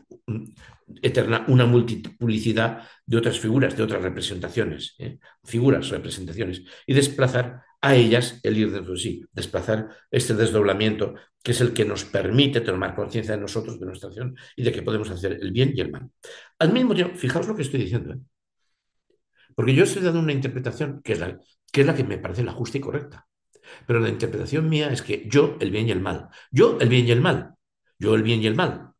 Speaker 1: eterna una multiplicidad de otras figuras, de otras representaciones, ¿eh? figuras, representaciones, y desplazar a ellas el ir dentro de sí, desplazar este desdoblamiento que es el que nos permite tomar conciencia de nosotros, de nuestra acción y de que podemos hacer el bien y el mal. Al mismo tiempo, fijaos lo que estoy diciendo, ¿eh? porque yo estoy dando una interpretación que es, la, que es la que me parece la justa y correcta, pero la interpretación mía es que yo el bien y el mal, yo el bien y el mal, yo el bien y el mal,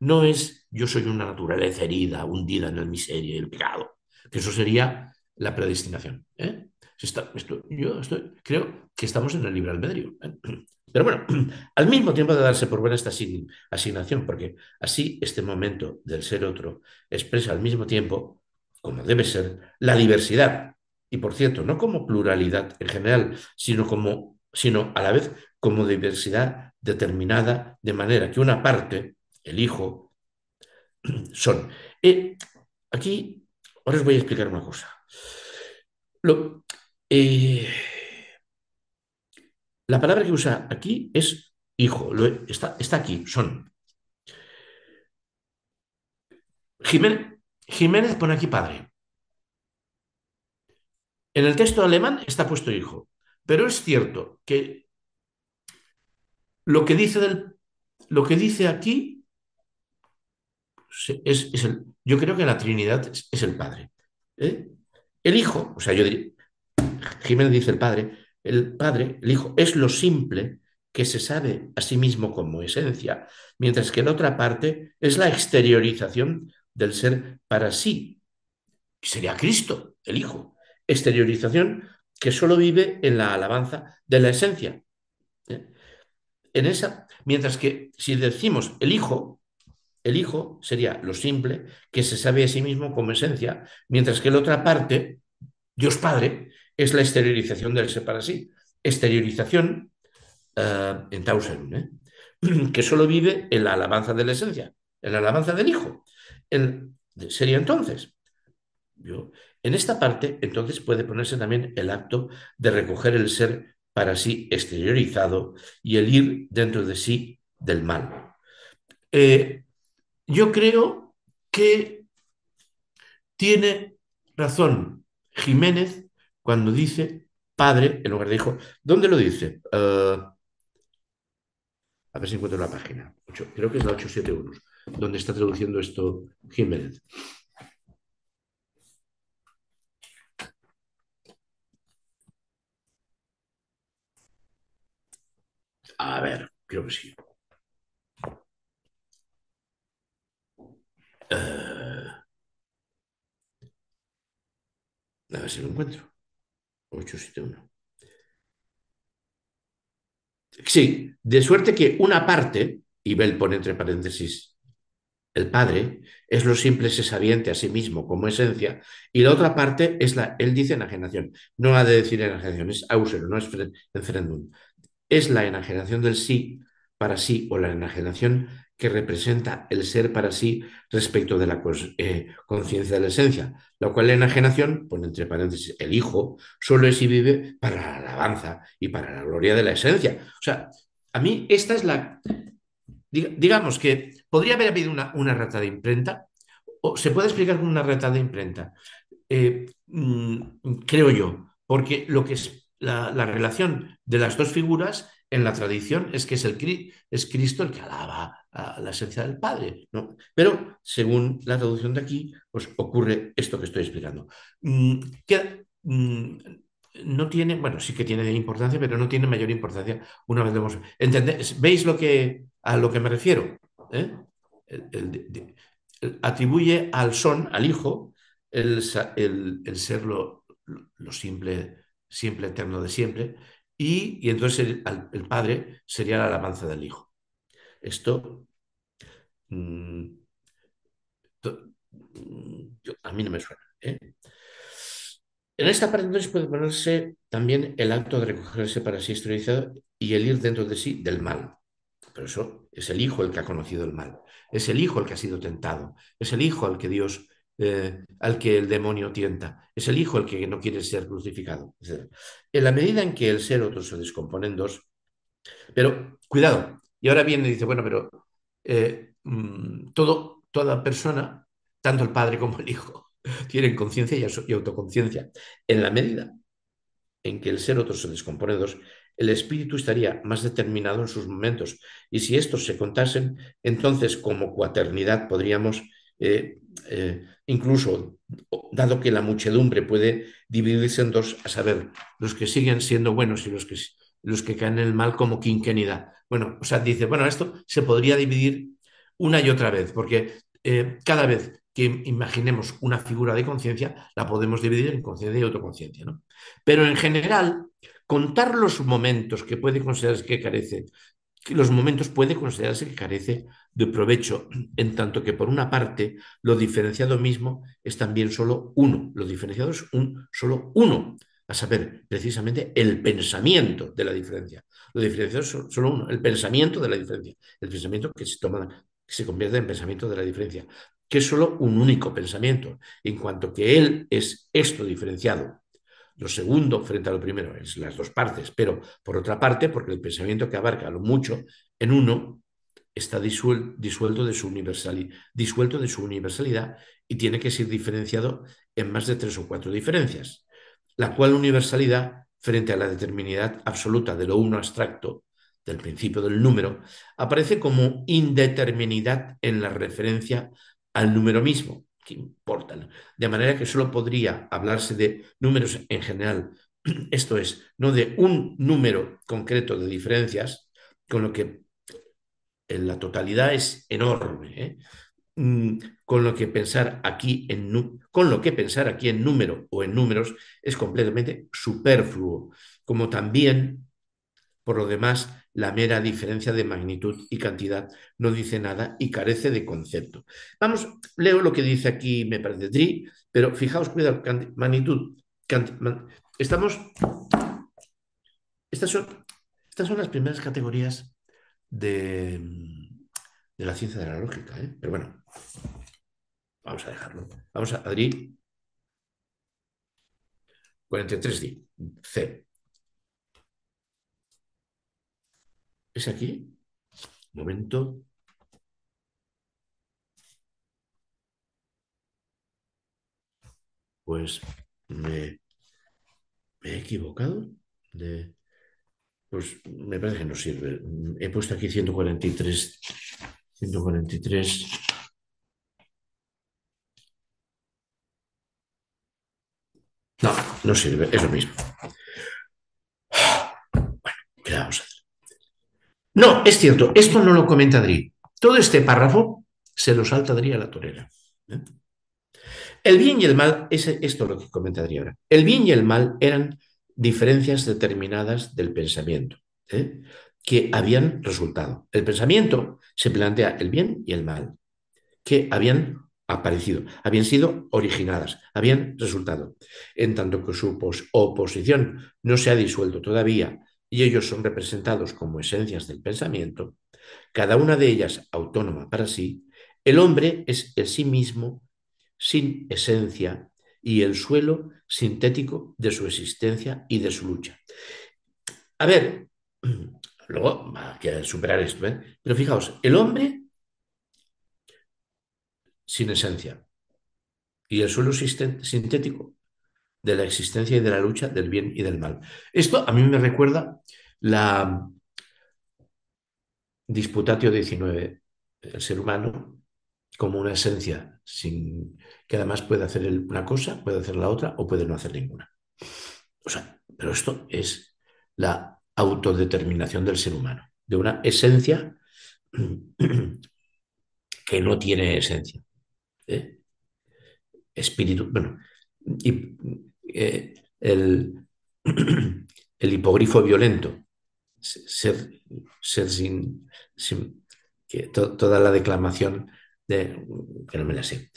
Speaker 1: no es yo soy una naturaleza herida, hundida en la miseria y el pecado, que eso sería la predestinación. ¿eh? yo creo que estamos en el libre albedrío. ¿eh? Pero bueno, al mismo tiempo de darse por buena esta asignación, porque así este momento del ser otro expresa al mismo tiempo, como debe ser, la diversidad. Y por cierto, no como pluralidad en general, sino, como, sino a la vez como diversidad determinada, de manera que una parte, el hijo, son. Eh, aquí, ahora os voy a explicar una cosa. Lo, eh, la palabra que usa aquí es hijo, está, está, aquí, son. Jiménez, Jiménez pone aquí padre. En el texto alemán está puesto hijo, pero es cierto que lo que dice, del, lo que dice aquí es, el, yo creo que la Trinidad es, el Padre. ¿eh? El Hijo, o sea, yo diría, Jiménez dice el Padre, el Padre, el Hijo, es lo simple que se sabe a sí mismo como esencia, mientras que la otra parte es la exteriorización del ser para sí. Sería Cristo, el Hijo. Exteriorización que solo vive en la alabanza de la esencia. ¿eh? En esa, mientras que si decimos el Hijo, el Hijo sería lo simple que se sabe a sí mismo como esencia, mientras que la otra parte, Dios Padre, es la exteriorización del ser para sí. Exteriorización uh, en Tausen, ¿eh? que solo vive en la alabanza de la esencia, en la alabanza del Hijo. El, sería entonces, yo, en esta parte, entonces puede ponerse también el acto de recoger el ser para sí exteriorizado y el ir dentro de sí del mal. Eh, yo creo que tiene razón Jiménez cuando dice padre en lugar de hijo. ¿Dónde lo dice? Uh, a ver si encuentro la página. creo que es la 871, donde está traduciendo esto Jiménez. A ver, creo que sí. Uh, a ver si lo encuentro. 871. Sí, de suerte que una parte, y Bell pone entre paréntesis, el Padre, es lo simple se sabiente a sí mismo como esencia, y la otra parte es la, él dice enajenación, no ha de decir enajenación, es ausero, no es enfrendum. Es la enajenación del sí para sí o la enajenación que representa el ser para sí respecto de la eh, conciencia de la esencia, la cual la enajenación, pone entre paréntesis, el Hijo, solo es y vive para la alabanza y para la gloria de la esencia. O sea, a mí esta es la... Digamos que podría haber habido una, una rata de imprenta, o se puede explicar como una rata de imprenta, eh, mm, creo yo, porque lo que es la, la relación de las dos figuras en la tradición es que es, el, es Cristo el que alaba a la esencia del Padre. Pero según la traducción de aquí, pues ocurre esto que estoy explicando. Mm, que, mm, no tiene, bueno, sí que tiene importancia, pero no tiene mayor importancia una vez lo hemos... ¿Veis lo que, a lo que me refiero? ¿Eh? atribuye al son, al Hijo, el, ser lo simple, siempre eterno de siempre, y, entonces el, padre sería la alabanza del hijo. Esto mm, mm, a mí no me suena. ¿eh? En esta parte entonces puede ponerse también el acto de recogerse para sí historizado y el ir dentro de sí del mal. Pero eso es el hijo el que ha conocido el mal, es el hijo el que ha sido tentado, es el hijo al que Dios eh, al que el demonio tienta. Es el hijo el que no quiere ser crucificado. En la medida en que el ser otro se descompone en dos, pero cuidado, y ahora viene y dice, bueno, pero eh, mm, todo, toda persona, tanto el padre como el hijo, tienen conciencia y, autoconciencia. En la medida en que el ser otro se descompone dos, el espíritu estaría más determinado en sus momentos. Y si estos se contasen, entonces como cuaternidad podríamos eh, incluso dado que la muchedumbre puede dividirse en dos, a saber, los que siguen siendo buenos y los que, los que caen en el mal como quinquenidad. Bueno, o sea, dice, bueno, esto se podría dividir una y otra vez, porque eh, cada vez que imaginemos una figura de conciencia, la podemos dividir en conciencia y autoconciencia. ¿no? Pero en general, contar los momentos que puede considerarse que carece los momentos puede considerarse que carece de provecho, en tanto que por una parte lo diferenciado mismo es también solo uno, lo diferenciado es un solo uno, a saber, precisamente el pensamiento de la diferencia. Lo diferenciado es solo uno, el pensamiento de la diferencia, el pensamiento que se toma, que se convierte en pensamiento de la diferencia, que es solo un único pensamiento, en cuanto que él es esto diferenciado lo segundo frente a lo primero es las dos partes, pero por otra parte, porque el pensamiento que abarca lo mucho en uno está disuelto de su universalidad, disuelto de su universalidad y tiene que ser diferenciado en más de tres o cuatro diferencias, la cual universalidad frente a la determinidad absoluta de lo uno abstracto del principio del número aparece como indeterminidad en la referencia al número mismo, importan. De manera que solo podría hablarse de números en general, esto es, no de un número concreto de diferencias, con lo que en la totalidad es enorme. ¿eh? Mm, con lo que pensar aquí en con lo que pensar aquí en número o en números es completamente superfluo, como también por lo demás la mera diferencia de magnitud y cantidad no dice nada y carece de concepto. Vamos, leo lo que dice aquí, me parece tri, pero fijaos, cuidado, magnitud. estamos. Estas son, estas son las primeras categorías de, de la ciencia de la lógica, ¿eh? pero bueno, vamos a dejarlo. Vamos a Adri. 43D, C. ¿Es aquí? momento. Pues me, he equivocado. De, pues me parece que no sirve. He puesto aquí 143. 143. No, no sirve, es lo mismo. Bueno, ¿qué vamos a hacer? No, es cierto, esto no lo comenta Adri. Todo este párrafo se lo salta Adri a la torera. ¿eh? El bien y el mal, es esto lo que comenta Adri ahora. El bien y el mal eran diferencias determinadas del pensamiento ¿eh? que habían resultado. El pensamiento se plantea el bien y el mal, que habían aparecido, habían sido originadas, habían resultado. En tanto que su oposición no se ha disuelto todavía y ellos son representados como esencias del pensamiento, cada una de ellas autónoma para sí, el hombre es el sí mismo sin esencia y el suelo sintético de su existencia y de su lucha. A ver, luego hay que superar esto, ¿eh? pero fijaos, el hombre sin esencia y el suelo sintético de la existencia y de la lucha del bien y del mal. Esto a mí me recuerda la Disputatio 19, el ser humano como una esencia sin que además puede hacer una cosa, puede hacer la otra o puede no hacer ninguna. O sea, pero esto es la autodeterminación del ser humano, de una esencia que no tiene esencia. ¿eh? Espíritu, bueno, y eh, el, el, hipogrifo violento, ser, ser sin, que toda la declamación de, que no me la sé,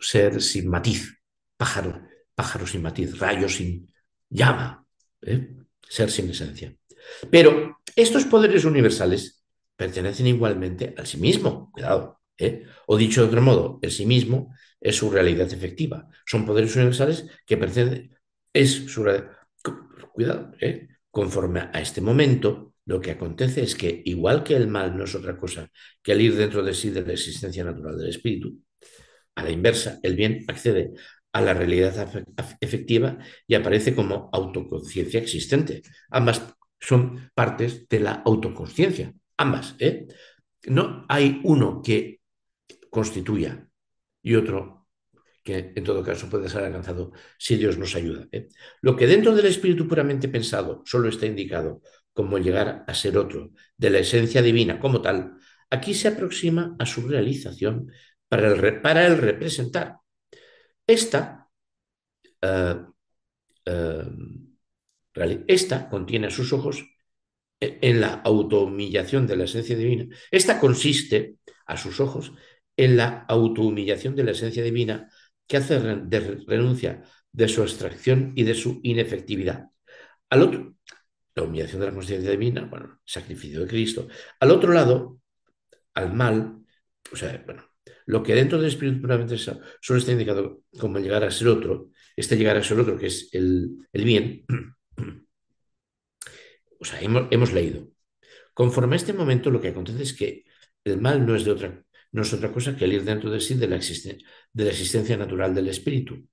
Speaker 1: ser sin matiz, pájaro, pájaro sin matiz, rayo sin llama, ¿eh? ser sin esencia. Pero estos poderes universales pertenecen igualmente al sí mismo, cuidado. ¿eh? O dicho de otro modo, el sí mismo es su realidad efectiva. Son poderes universales que pertenecen, es su Cuidado, ¿eh? conforme a este momento, lo que acontece es que, igual que el mal no es otra cosa que el ir dentro de sí de la existencia natural del espíritu, a la inversa, el bien accede a la realidad efectiva y aparece como autoconciencia existente. Ambas son partes de la autoconciencia, ambas. ¿eh? No hay uno que constituya y otro que en todo caso puede ser alcanzado si Dios nos ayuda. ¿eh? Lo que dentro del espíritu puramente pensado solo está indicado como llegar a ser otro, de la esencia divina como tal, aquí se aproxima a su realización para el, para el representar. Esta, eh, eh, esta contiene a sus ojos en la autohumillación de la esencia divina. Esta consiste, a sus ojos, en la autohumillación de la esencia divina que hace de renuncia de su abstracción y de su inefectividad. Al otro, la humillación de la conciencia divina, bueno, sacrificio de Cristo. Al otro lado, al mal, o sea, bueno, lo que dentro del espíritu puramente solo está indicado como llegar a ser otro, este llegar a ser otro, que es el, bien, o sea, hemos, hemos, leído. Conforme a este momento, lo que acontece es que el mal no es de otra no es otra cosa que el ir dentro de sí de la, de la existencia natural del espíritu.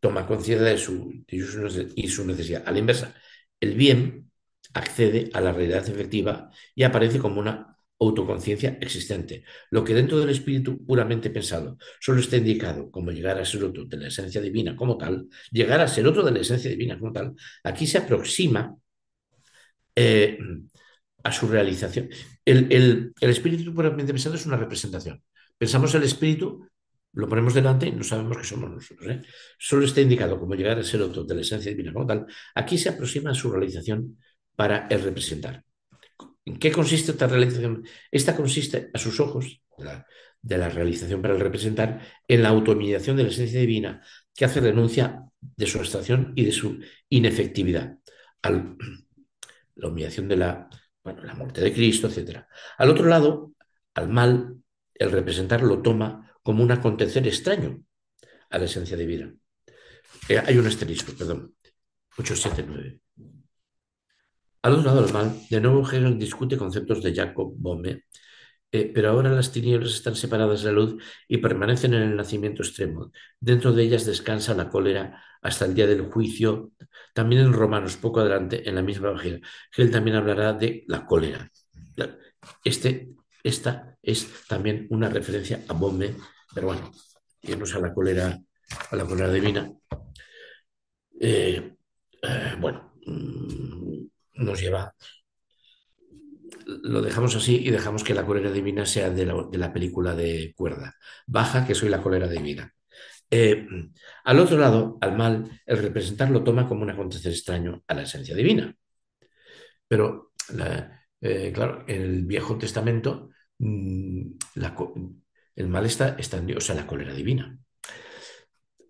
Speaker 1: Toma conciencia de su, y su necesidad. A la inversa, el bien accede a la realidad efectiva y aparece como una autoconciencia existente. Lo que dentro del espíritu puramente pensado solo está indicado como llegar a ser otro de la esencia divina como tal, llegar a ser otro de la esencia divina como tal, aquí se aproxima eh, a su realización. El, espíritu puramente pensado es una representación. Pensamos el espíritu, lo ponemos delante y no sabemos que somos nosotros. ¿eh? Solo está indicado como llegar a ser otro de la esencia divina como tal. Aquí se aproxima a su realización para el representar. ¿En qué consiste esta realización? Esta consiste, a sus ojos, de la, realización para el representar, en la autohumillación de la esencia divina que hace renuncia de su abstracción y de su inefectividad. La humillación de la, bueno, la muerte de Cristo, etc. Al otro lado, al mal, el representar lo toma como un acontecer extraño a la esencia divina. Eh, hay un asterisco, perdón, 879. Al otro lado, al mal, de nuevo Hegel discute conceptos de Jacob Bohme, eh, pero ahora las tinieblas están separadas de la luz y permanecen en el nacimiento extremo. Dentro de ellas descansa la cólera hasta el día del juicio también en Romanos, poco adelante, en la misma página, él también hablará de la cólera. Este, esta es también una referencia a Bombe, pero bueno, irnos a la cólera, a la cólera divina. Eh, eh, bueno, mm, nos lleva. Lo dejamos así y dejamos que la cólera divina sea de la, de la película de cuerda. Baja que soy la cólera divina. Eh, al otro lado, al mal, el representar lo toma como un acontecer extraño a la esencia divina. Pero, eh, claro, en el Viejo Testamento, mm, el mal está, está en Dios, o sea, la cólera divina.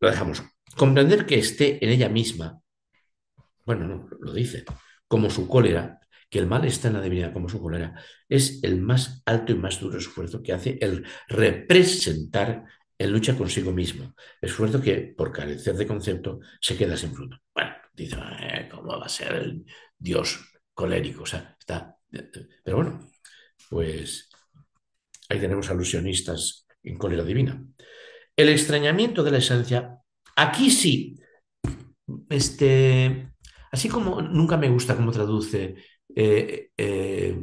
Speaker 1: Lo dejamos. Comprender que esté en ella misma, bueno, no, lo dice, como su cólera, que el mal está en la divinidad como su cólera, es el más alto y más duro esfuerzo que hace el representar en lucha consigo mismo. Esfuerzo que, por carecer de concepto, se queda sin fruto. Bueno, dice, eh, ¿cómo va a ser el Dios colérico? O sea, está. Pero bueno, pues ahí tenemos alusionistas en cólera divina. El extrañamiento de la esencia, aquí sí, este, así como nunca me gusta cómo traduce eh, eh,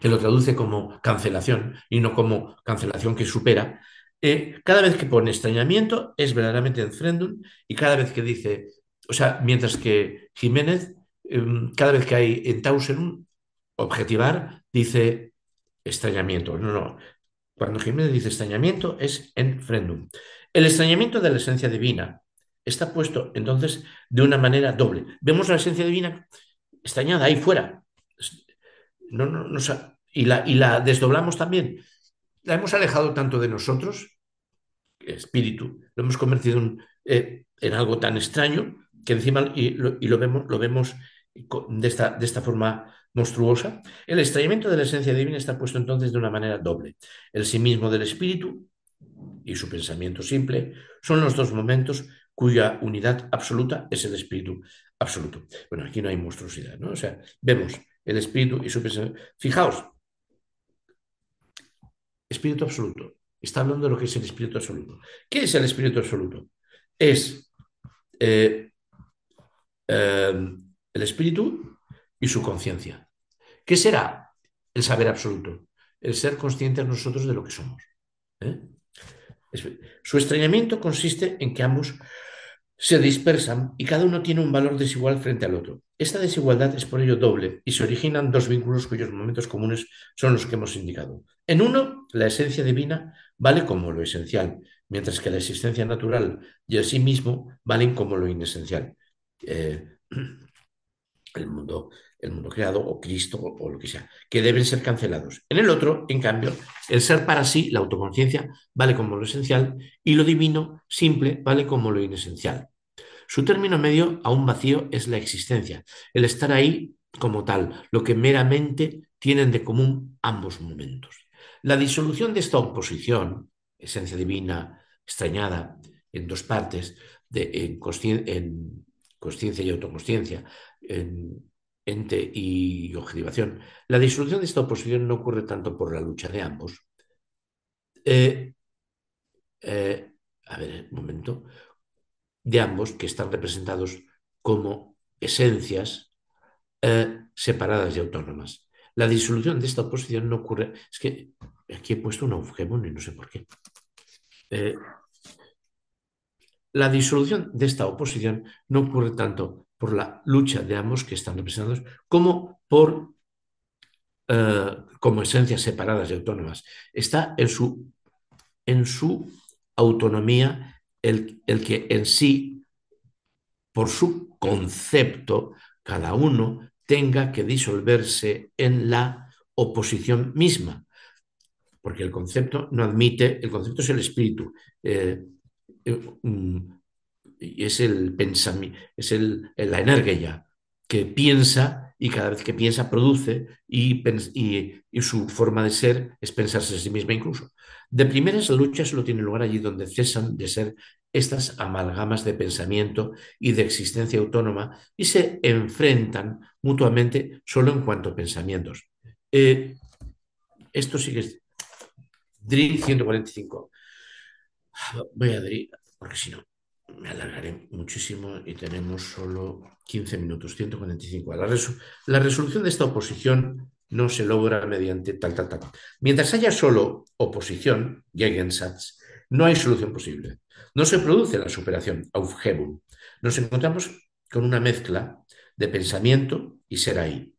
Speaker 1: que lo traduce como cancelación y no como cancelación que supera, eh, cada vez que pone extrañamiento es verdaderamente enfrendum y cada vez que dice, o sea, mientras que Jiménez, em, cada vez que hay en Tausenum, objetivar, dice extrañamiento. No, no. Cuando Jiménez dice extrañamiento es enfrendum. El extrañamiento de la esencia divina está puesto entonces de una manera doble. Vemos la esencia divina extrañada ahí fuera. No, no, no, y, la, y la desdoblamos también. La hemos alejado tanto de nosotros, espíritu, lo hemos convertido en, eh, en algo tan extraño que encima, y lo, y lo vemos, lo vemos de esta, de esta forma monstruosa, el extrañamiento de la esencia divina está puesto entonces de una manera doble. El sí mismo del espíritu y su pensamiento simple son los dos momentos cuya unidad absoluta es el espíritu absoluto. Bueno, aquí no hay monstruosidad, ¿no? O sea, vemos el espíritu y su pensamiento. Fijaos, espíritu absoluto. Está hablando de lo que es el espíritu absoluto. ¿Qué es el espíritu absoluto? Es eh, eh, el espíritu y su conciencia. ¿Qué será el saber absoluto? El ser conscientes nosotros de lo que somos. ¿eh? Su extrañamiento consiste en que ambos se dispersan y cada uno tiene un valor desigual frente al otro. Esta desigualdad es por ello doble y se originan dos vínculos cuyos momentos comunes son los que hemos indicado. En uno, la esencia divina vale como lo esencial, mientras que la existencia natural y el sí mismo valen como lo inesencial. Eh, el mundo, el mundo creado o Cristo o, lo que sea, que deben ser cancelados. En el otro, en cambio, el ser para sí, la autoconciencia, vale como lo esencial y lo divino, simple, vale como lo inesencial. Su término medio a un vacío es la existencia, el estar ahí como tal, lo que meramente tienen de común ambos momentos. La disolución de esta oposición, esencia divina, extrañada, en dos partes, de, en, en consciencia y autoconsciencia, en ente y objetivación, la disolución de esta oposición no ocurre tanto por la lucha de ambos. Eh, eh, a ver, un momento. De ambos que están representados como esencias eh, separadas y autónomas. La disolución de esta oposición no ocurre. Es que aquí he puesto un objeto y no sé por qué. la disolución de esta oposición no ocurre tanto por la lucha de ambos que están representados, como por eh, como esencias separadas y autónomas. Está en su, en su autonomía el, el que en sí, por su concepto, cada uno tenga que disolverse en la oposición misma, porque el concepto no admite, el concepto es el espíritu. Eh, eh, es el pensamiento, es el, la energía que piensa y cada vez que piensa produce y, y, su forma de ser es pensarse a sí misma incluso. De primeras, la lucha solo tiene lugar allí donde cesan de ser estas amalgamas de pensamiento y de existencia autónoma y se enfrentan mutuamente solo en cuanto a pensamientos. Eh, esto sigue. DRI 145. Voy a DRI, porque si no, me alargaré muchísimo y tenemos solo 15 minutos, 145. La, la resolución de esta oposición no se logra mediante tal, tal, tal. Mientras haya solo oposición, Gegensatz, no hay solución posible. No se produce la superación, Aufhebung. Nos encontramos con una mezcla de pensamiento y ser ahí.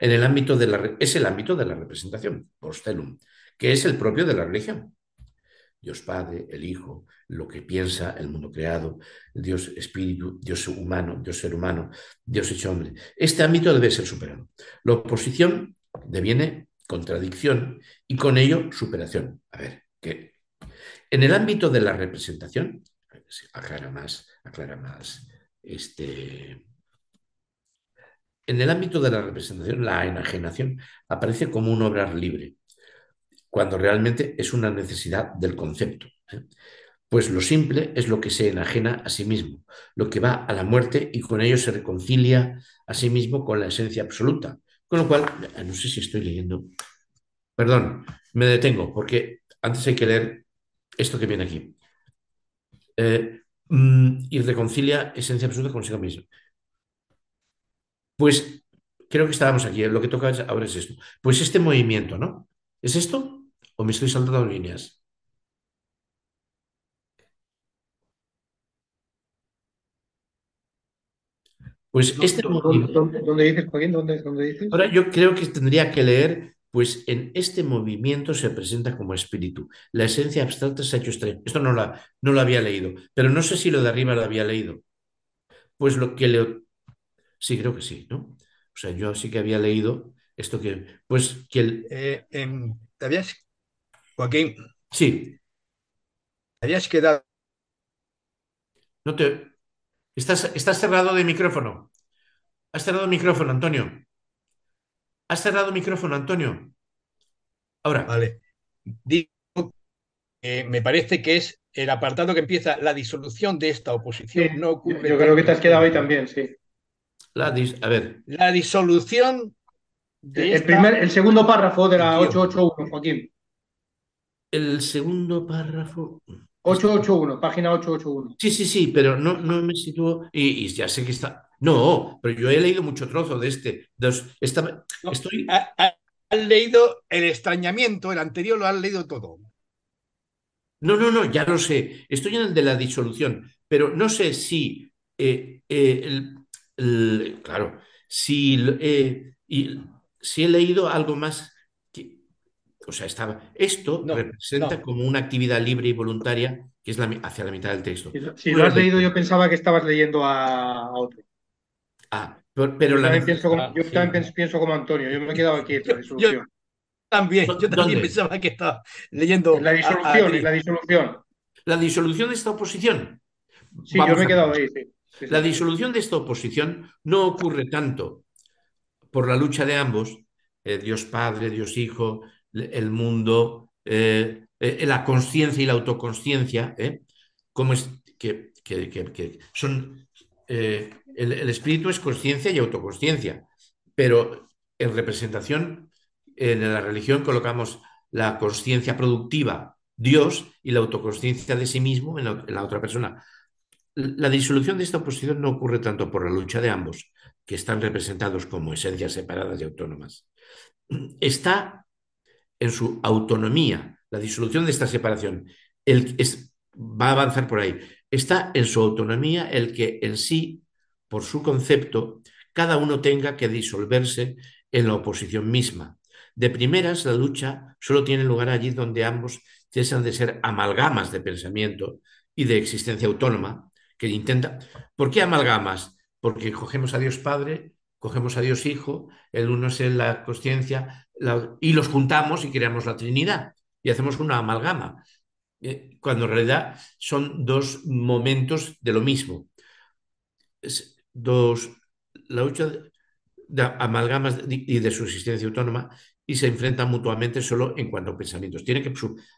Speaker 1: En el ámbito de la, es el ámbito de la representación, Postelum, que es el propio de la religión. Dios Padre, el Hijo, lo que piensa el mundo creado, Dios Espíritu, Dios humano, Dios ser humano, Dios hecho hombre. Este ámbito debe ser superado. La oposición deviene contradicción y con ello superación. A ver, que En el ámbito de la representación, aclara más, aclara más, este, en el ámbito de la representación, la enajenación aparece como un obrar libre, cuando realmente es una necesidad del concepto. ¿eh? Pues lo simple es lo que se enajena a sí mismo, lo que va a la muerte y con ello se reconcilia a sí mismo con la esencia absoluta. Con lo cual, no sé si estoy leyendo. Perdón, me detengo, porque antes hay que leer esto que viene aquí. Eh, mm, y reconcilia esencia absoluta consigo mismo. Pues creo que estábamos aquí. Lo que toca ahora es esto. Pues este movimiento, ¿no? ¿Es esto? ¿O me estoy saltando líneas? Pues este
Speaker 3: ¿Dónde, dices, Joaquín? ¿Dónde, dices?
Speaker 1: Ahora yo creo que tendría que leer, pues en este movimiento se presenta como espíritu. La esencia abstracta se ha hecho extraño. Esto no, la, no lo había leído, pero no sé si lo de arriba lo había leído. Pues lo que le... Sí, creo que sí, ¿no? O sea, yo sí que había leído esto que... Pues que el...
Speaker 2: Eh, em, ¿Te habías... Joaquín?
Speaker 1: Sí.
Speaker 2: habías quedado...
Speaker 1: No te... Estás, cerrado de micrófono. Has cerrado el micrófono, Antonio. Has cerrado el micrófono, Antonio. Ahora.
Speaker 2: Vale. Digo, me parece que es el apartado que empieza la disolución de esta oposición. no ocurre
Speaker 3: yo creo que te has quedado ahí también, sí.
Speaker 1: La a ver.
Speaker 2: La disolución
Speaker 3: de el, primer, el segundo párrafo de la 881, Joaquín.
Speaker 1: El segundo párrafo.
Speaker 3: 881, página 881.
Speaker 1: Sí, sí, sí, pero no, no me sitúo y, ya sé que está. No, pero yo he leído mucho trozo de este. estoy...
Speaker 2: has leído el extrañamiento, el anterior lo has leído todo.
Speaker 1: No, no, no, ya lo sé. Estoy en el de la disolución, pero no sé si. Eh, eh, claro, si, eh, si he leído algo más o sea, estaba. Esto representa como una actividad libre y voluntaria que es hacia la mitad del texto.
Speaker 3: Si, lo has leído, yo pensaba que estabas leyendo a, otro.
Speaker 1: Ah, pero, yo,
Speaker 3: también, pienso como, Antonio, yo me he quedado aquí la disolución.
Speaker 2: Yo, también, yo también pensaba que estaba leyendo.
Speaker 3: la disolución, la disolución.
Speaker 1: La disolución de esta oposición.
Speaker 3: Sí, yo me he quedado ahí,
Speaker 1: La disolución de esta oposición no ocurre tanto por la lucha de ambos, eh, Dios Padre, Dios Hijo, el mundo, eh, eh, la conciencia y la autoconsciencia, ¿eh? como es que, son el, espíritu es conciencia y autoconsciencia, pero en representación en la religión colocamos la conciencia productiva, Dios, y la autoconsciencia de sí mismo en la, otra persona. La disolución de esta oposición no ocurre tanto por la lucha de ambos, que están representados como esencias separadas y autónomas. Está en su autonomía, la disolución de esta separación, el, es, va a avanzar por ahí. Está en su autonomía el que en sí, por su concepto, cada uno tenga que disolverse en la oposición misma. De primeras, la lucha solo tiene lugar allí donde ambos cesan de ser amalgamas de pensamiento y de existencia autónoma, que intenta... ¿Por qué amalgamas? Porque cogemos a Dios Padre, cogemos a Dios Hijo, el uno es en la conciencia, y los juntamos y creamos la Trinidad y hacemos una amalgama, eh, cuando en realidad son dos momentos de lo mismo. dos, la lucha de, amalgamas y de subsistencia autónoma y se enfrentan mutuamente solo en cuanto a pensamientos. Tiene que,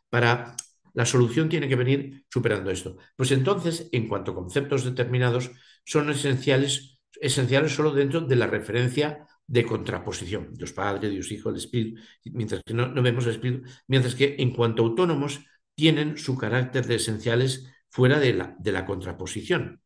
Speaker 1: para la solución tiene que venir superando esto. Pues entonces, en cuanto a conceptos determinados, son esenciales, esenciales solo dentro de la referencia de contraposición, Dios Padre, Dios Hijo, el Espíritu, mientras que no, vemos el Espíritu, mientras que en cuanto autónomos tienen su carácter de esenciales fuera de la, de la contraposición.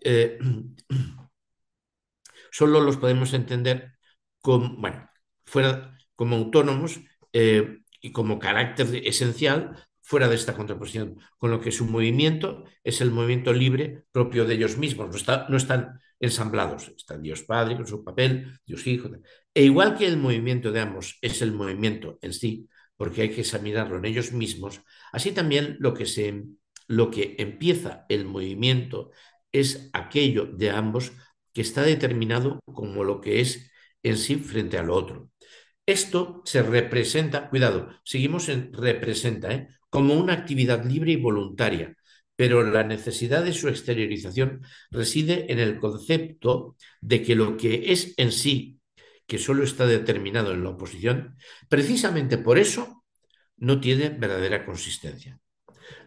Speaker 1: Eh, solo los podemos entender como, bueno, fuera, como autónomos eh, y como carácter esencial fuera de esta contraposición, con lo que su movimiento es el movimiento libre propio de ellos mismos, no, está, no están ensamblados. Está Dios Padre con su papel, Dios Hijo. E igual que el movimiento de ambos es el movimiento en sí, porque hay que examinarlo en ellos mismos, así también lo que, se, lo que empieza el movimiento es aquello de ambos que está determinado como lo que es en sí frente al otro. Esto se representa, cuidado, seguimos en representa, ¿eh? Como una actividad libre y voluntaria, pero la necesidad de su exteriorización reside en el concepto de que lo que es en sí, que solo está determinado en la oposición, precisamente por eso no tiene verdadera consistencia.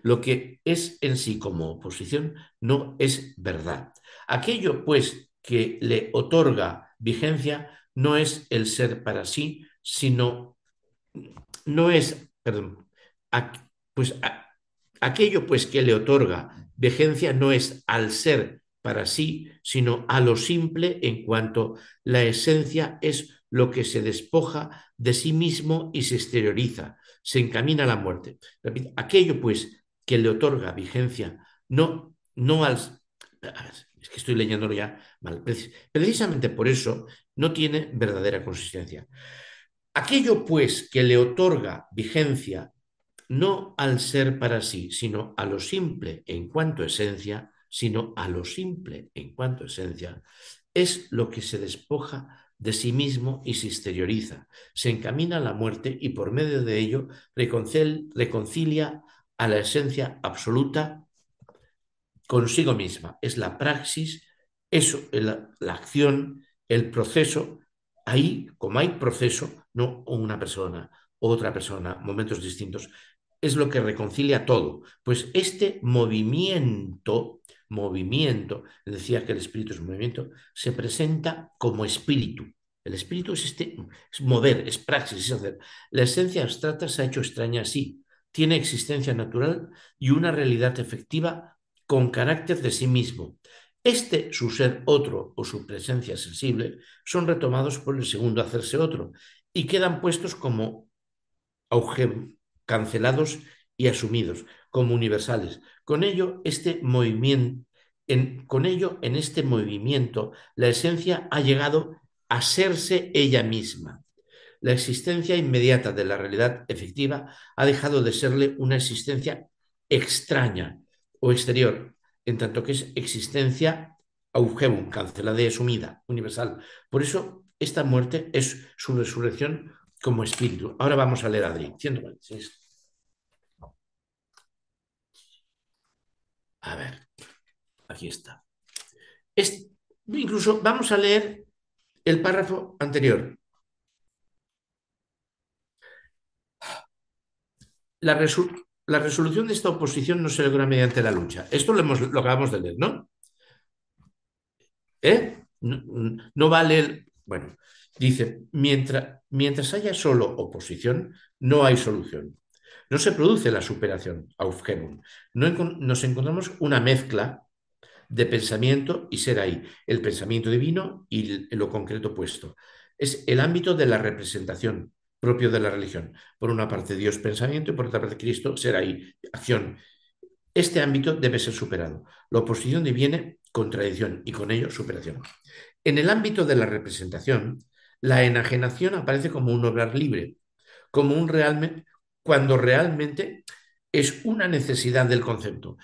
Speaker 1: Lo que es en sí como oposición no es verdad. Aquello, pues, que le otorga vigencia no es el ser para sí, sino, no es, perdón, pues aquello pues que le otorga vigencia no es al ser para sí, sino a lo simple en cuanto la esencia es lo que se despoja de sí mismo y se exterioriza, se encamina a la muerte. Aquello pues que le otorga vigencia, no, no al... Es que estoy leyéndolo ya mal. Precisamente por eso no tiene verdadera consistencia. Aquello pues que le otorga vigencia no al ser para sí, sino a lo simple en cuanto esencia, sino a lo simple en cuanto esencia, es lo que se despoja de sí mismo y se exterioriza, se encamina a la muerte y por medio de ello reconcilia a la esencia absoluta consigo misma. Es la praxis, eso, la, la acción, el proceso. Ahí, como hay proceso, no una persona, otra persona, momentos distintos, es lo que reconcilia todo. Pues este movimiento, movimiento, decía que el espíritu es movimiento, se presenta como espíritu. El espíritu es, este, es mover, es praxis, es hacer. La esencia abstracta se ha hecho extraña así, tiene existencia natural y una realidad efectiva con carácter de sí mismo. Este, su ser otro o su presencia sensible, son retomados por el segundo hacerse otro y quedan puestos como auge, cancelados y asumidos como universales. Con ello, este movimiento, en, con ello, en este movimiento, la esencia ha llegado a serse ella misma la existencia inmediata de la realidad efectiva ha dejado de serle una existencia extraña o exterior, en tanto que es existencia augebum, cancelada y asumida, universal. Por eso, esta muerte es su resurrección como espíritu. Ahora vamos a leer Adri. A ver, aquí está. incluso vamos a leer el párrafo anterior. la, resolución de esta oposición no se logra mediante la lucha. Esto lo, hemos, lo acabamos de leer, ¿no? ¿Eh? No, vale el... Bueno, dice, mientras, mientras haya solo oposición, no hay solución. No se produce la superación, Aufhebung. No, nos encontramos una mezcla de pensamiento y ser ahí, el pensamiento divino y lo concreto puesto. Es el ámbito de la representación, propio de la religión. Por una parte Dios pensamiento y por otra parte Cristo será ahí acción. Este ámbito debe ser superado. La oposición diviene contradicción y con ello superación. En el ámbito de la representación, la enajenación aparece como un obrar libre, como un realmente, cuando realmente es una necesidad del concepto.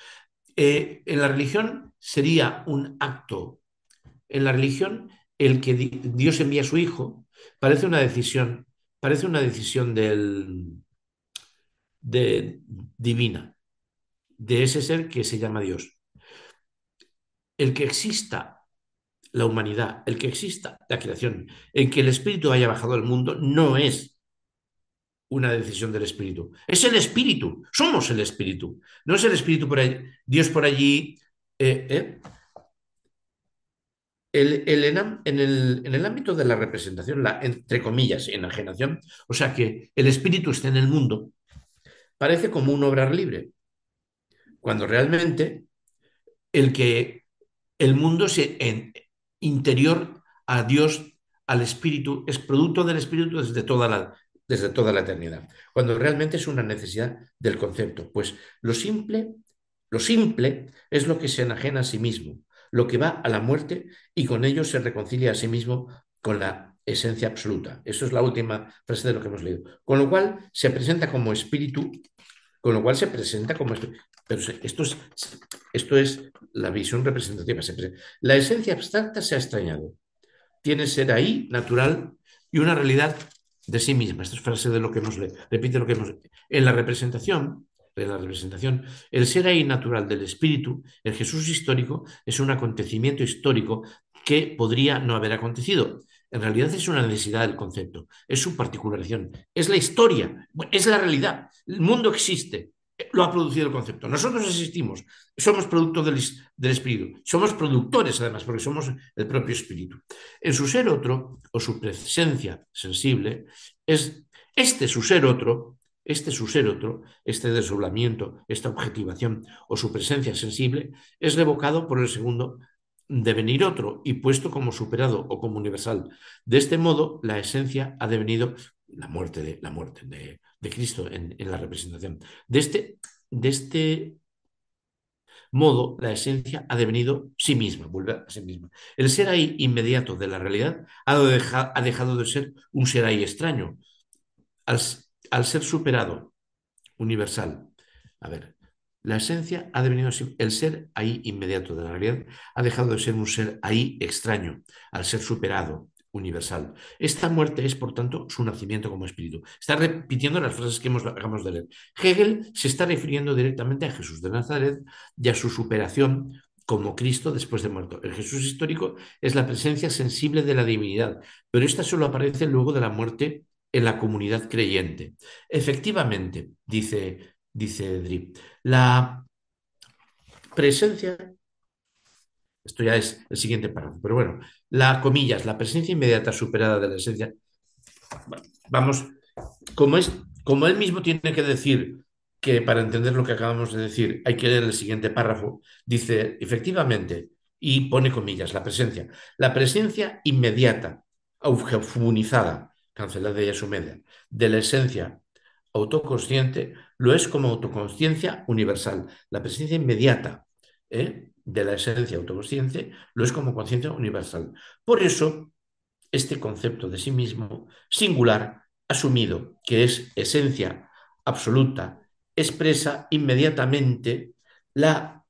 Speaker 1: Eh, en la religión sería un acto. En la religión, el que Dios envía a su Hijo parece una decisión parece una decisión del, de, divina, de ese ser que se llama Dios. El que exista la humanidad, el que exista la creación, en que el Espíritu haya bajado al mundo, no es una decisión del Espíritu. Es el Espíritu, somos el Espíritu. No es el Espíritu por allí, Dios por allí. Eh, eh, el, en, el, ámbito de la representación, la, entre comillas, enajenación, o sea que el espíritu está en el mundo, parece como un obrar libre, cuando realmente el que el mundo se, en, interior a Dios, al espíritu, es producto del espíritu desde toda la, desde toda la eternidad, cuando realmente es una necesidad del concepto. Pues lo simple, lo simple es lo que se enajena a sí mismo, lo que va a la muerte y con ello se reconcilia a sí mismo con la esencia absoluta. Eso es la última frase de lo que hemos leído. Con lo cual se presenta como espíritu, con lo cual se presenta como espíritu. Pero esto es, esto es la visión representativa. La esencia abstracta se ha extrañado. Tiene ser ahí natural y una realidad de sí misma. Esta es frase de lo que hemos leído. Repite lo que hemos En la representación, en la representación, el ser ahí natural del espíritu, el Jesús histórico, es un acontecimiento histórico que podría no haber acontecido. En realidad es una necesidad del concepto, es su particularización, es la historia, es la realidad. El mundo existe, lo ha producido el concepto. Nosotros existimos, somos producto del, del, espíritu, somos productores además, porque somos el propio espíritu. En su ser otro, o su presencia sensible, es este su ser otro, este su ser otro, este desdoblamiento, esta objetivación o su presencia sensible, es revocado por el segundo devenir otro y puesto como superado o como universal. De este modo, la esencia ha devenido la muerte de, la muerte de, Cristo en, la representación. De este, de este modo, la esencia ha devenido sí misma, vuelve a sí misma. El ser ahí inmediato de la realidad ha, ha dejado de ser un ser ahí extraño. Al, al ser superado, universal. A ver, la esencia ha devenido. El ser ahí inmediato de la realidad ha dejado de ser un ser ahí extraño, al ser superado, universal. Esta muerte es, por tanto, su nacimiento como espíritu. Está repitiendo las frases que hemos, de leer. Hegel se está refiriendo directamente a Jesús de Nazaret y a su superación como Cristo después de muerto. El Jesús histórico es la presencia sensible de la divinidad, pero esta solo aparece luego de la muerte en la comunidad creyente. Efectivamente, dice, dice Drip, la presencia esto ya es el siguiente párrafo. Pero bueno, la comillas, la presencia inmediata superada de la esencia. Vamos, como, es, como él mismo tiene que decir que para entender lo que acabamos de decir hay que leer el siguiente párrafo, dice efectivamente, y pone comillas, la presencia. La presencia inmediata, eugefunizada, cancelada ya su media, de la esencia autoconsciente, lo es como autoconsciencia universal. La presencia inmediata, ¿eh? De la esencia autoconsciente lo es como conciencia universal. Por eso, este concepto de sí mismo singular, asumido, que es esencia absoluta, expresa inmediatamente la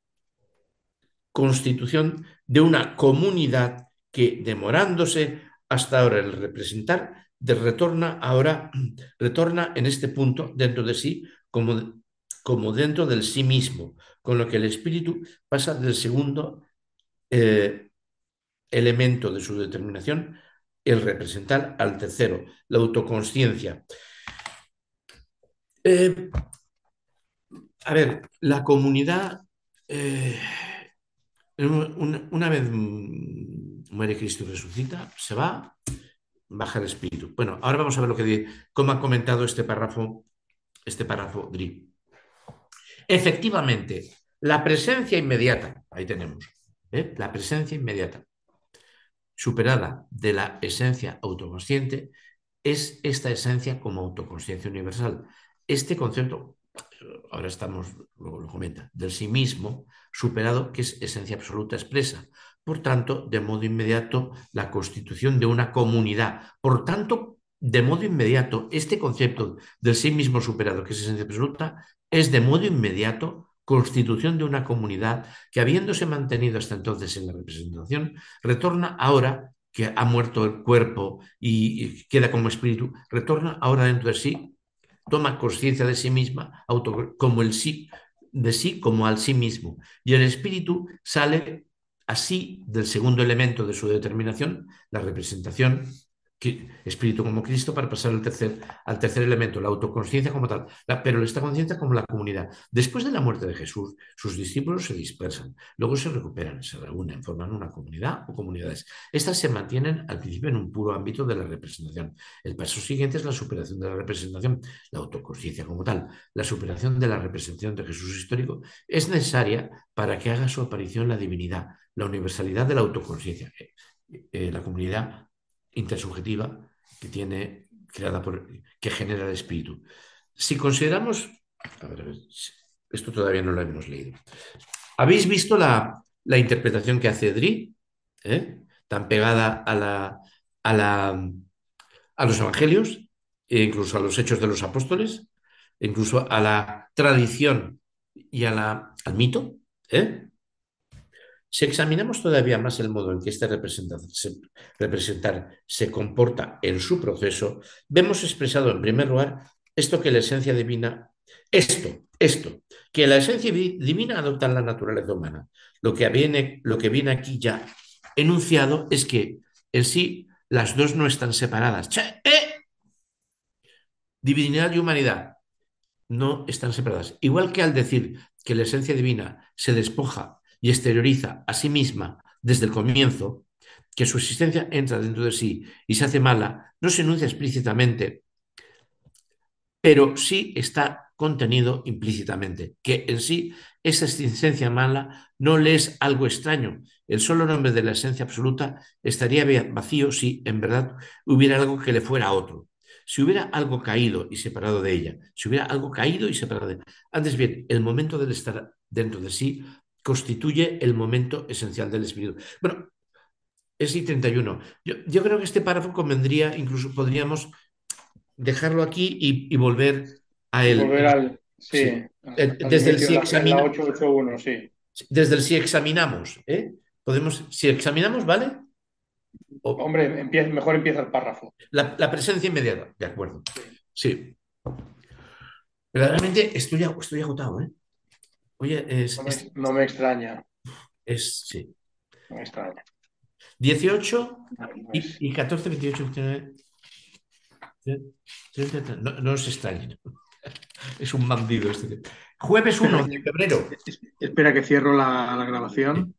Speaker 1: constitución de una comunidad que, demorándose hasta ahora el representar, de retorna ahora, retorna en este punto dentro de sí como como dentro del sí mismo, con lo que el espíritu pasa del segundo eh, elemento de su determinación, el representar al tercero, la autoconsciencia. Eh, a ver, la comunidad, eh, una, vez muere Cristo y resucita, se va, baja el espíritu. Bueno, ahora vamos a ver lo que cómo ha comentado este párrafo, este párrafo Dri. Efectivamente, la presencia inmediata, ahí tenemos, ¿eh? la presencia inmediata, superada de la esencia autoconsciente, es esta esencia como autoconsciencia universal. Este concepto, ahora estamos, luego lo comenta, del sí mismo, superado, que es esencia absoluta expresa. Por tanto, de modo inmediato, la constitución de una comunidad. Por tanto, de modo inmediato, este concepto del sí mismo superado, que es esencia absoluta, es de modo inmediato constitución de una comunidad que, habiéndose mantenido hasta entonces en la representación, retorna ahora que ha muerto el cuerpo y, queda como espíritu, retorna ahora dentro de sí, toma conciencia de sí misma, como el sí, de sí como al sí mismo. Y el espíritu sale así del segundo elemento de su determinación, la representación, espíritu como Cristo para pasar al tercer, al tercer elemento, la autoconciencia como tal, pero esta conciencia como la comunidad. Después de la muerte de Jesús, sus discípulos se dispersan, luego se recuperan, se reúnen, forman una comunidad o comunidades. Estas se mantienen al principio en un puro ámbito de la representación. El paso siguiente es la superación de la representación, la autoconciencia como tal. La superación de la representación de Jesús histórico es necesaria para que haga su aparición la divinidad, la universalidad de la autoconciencia. Eh, eh, la comunidad intersubjetiva que tiene, creada por, que genera el espíritu. Si consideramos, a ver, a ver, esto todavía no lo hemos leído. ¿Habéis visto la, la interpretación que hace Dri? ¿Eh? Tan pegada a, la, a, la, a los evangelios, e incluso a los hechos de los apóstoles, e incluso a la tradición y a la, al mito. ¿eh? Si examinamos todavía más el modo en que este representar se, comporta en su proceso, vemos expresado en primer lugar esto que la esencia divina, esto, esto, que la esencia divina adopta en la naturaleza humana. Lo que viene, lo que viene aquí ya enunciado es que en sí las dos no están separadas. ¡Eh! Divinidad y humanidad no están separadas. Igual que al decir que la esencia divina se despoja y exterioriza a sí misma desde el comienzo, que su existencia entra dentro de sí y se hace mala, no se enuncia explícitamente, pero sí está contenido implícitamente, que en sí esa existencia mala no le es algo extraño. El solo nombre de la esencia absoluta estaría vacío si en verdad hubiera algo que le fuera a otro. Si hubiera algo caído y separado de ella, si hubiera algo caído y separado de ella. Antes bien, el momento del estar dentro de sí constituye el momento esencial del espíritu. Bueno, es I31. Yo, yo creo que este párrafo convendría, incluso podríamos dejarlo aquí y, volver a él.
Speaker 3: Volver al, sí,
Speaker 1: eh, desde el si examinamos. Desde el si examinamos, ¿eh? Podemos, si examinamos, ¿vale?
Speaker 3: Hombre, mejor empieza el párrafo.
Speaker 1: La, presencia inmediata, de acuerdo. Sí. Verdaderamente estoy, estoy agotado, ¿eh? Oye, es,
Speaker 3: no, me, extraña.
Speaker 1: Es, sí.
Speaker 3: No me extraña.
Speaker 1: 18 y, y 14, 28, 29. No, no os extrañen. Es un bandido este. Jueves 1 de febrero.
Speaker 3: Espera que cierro la, la grabación.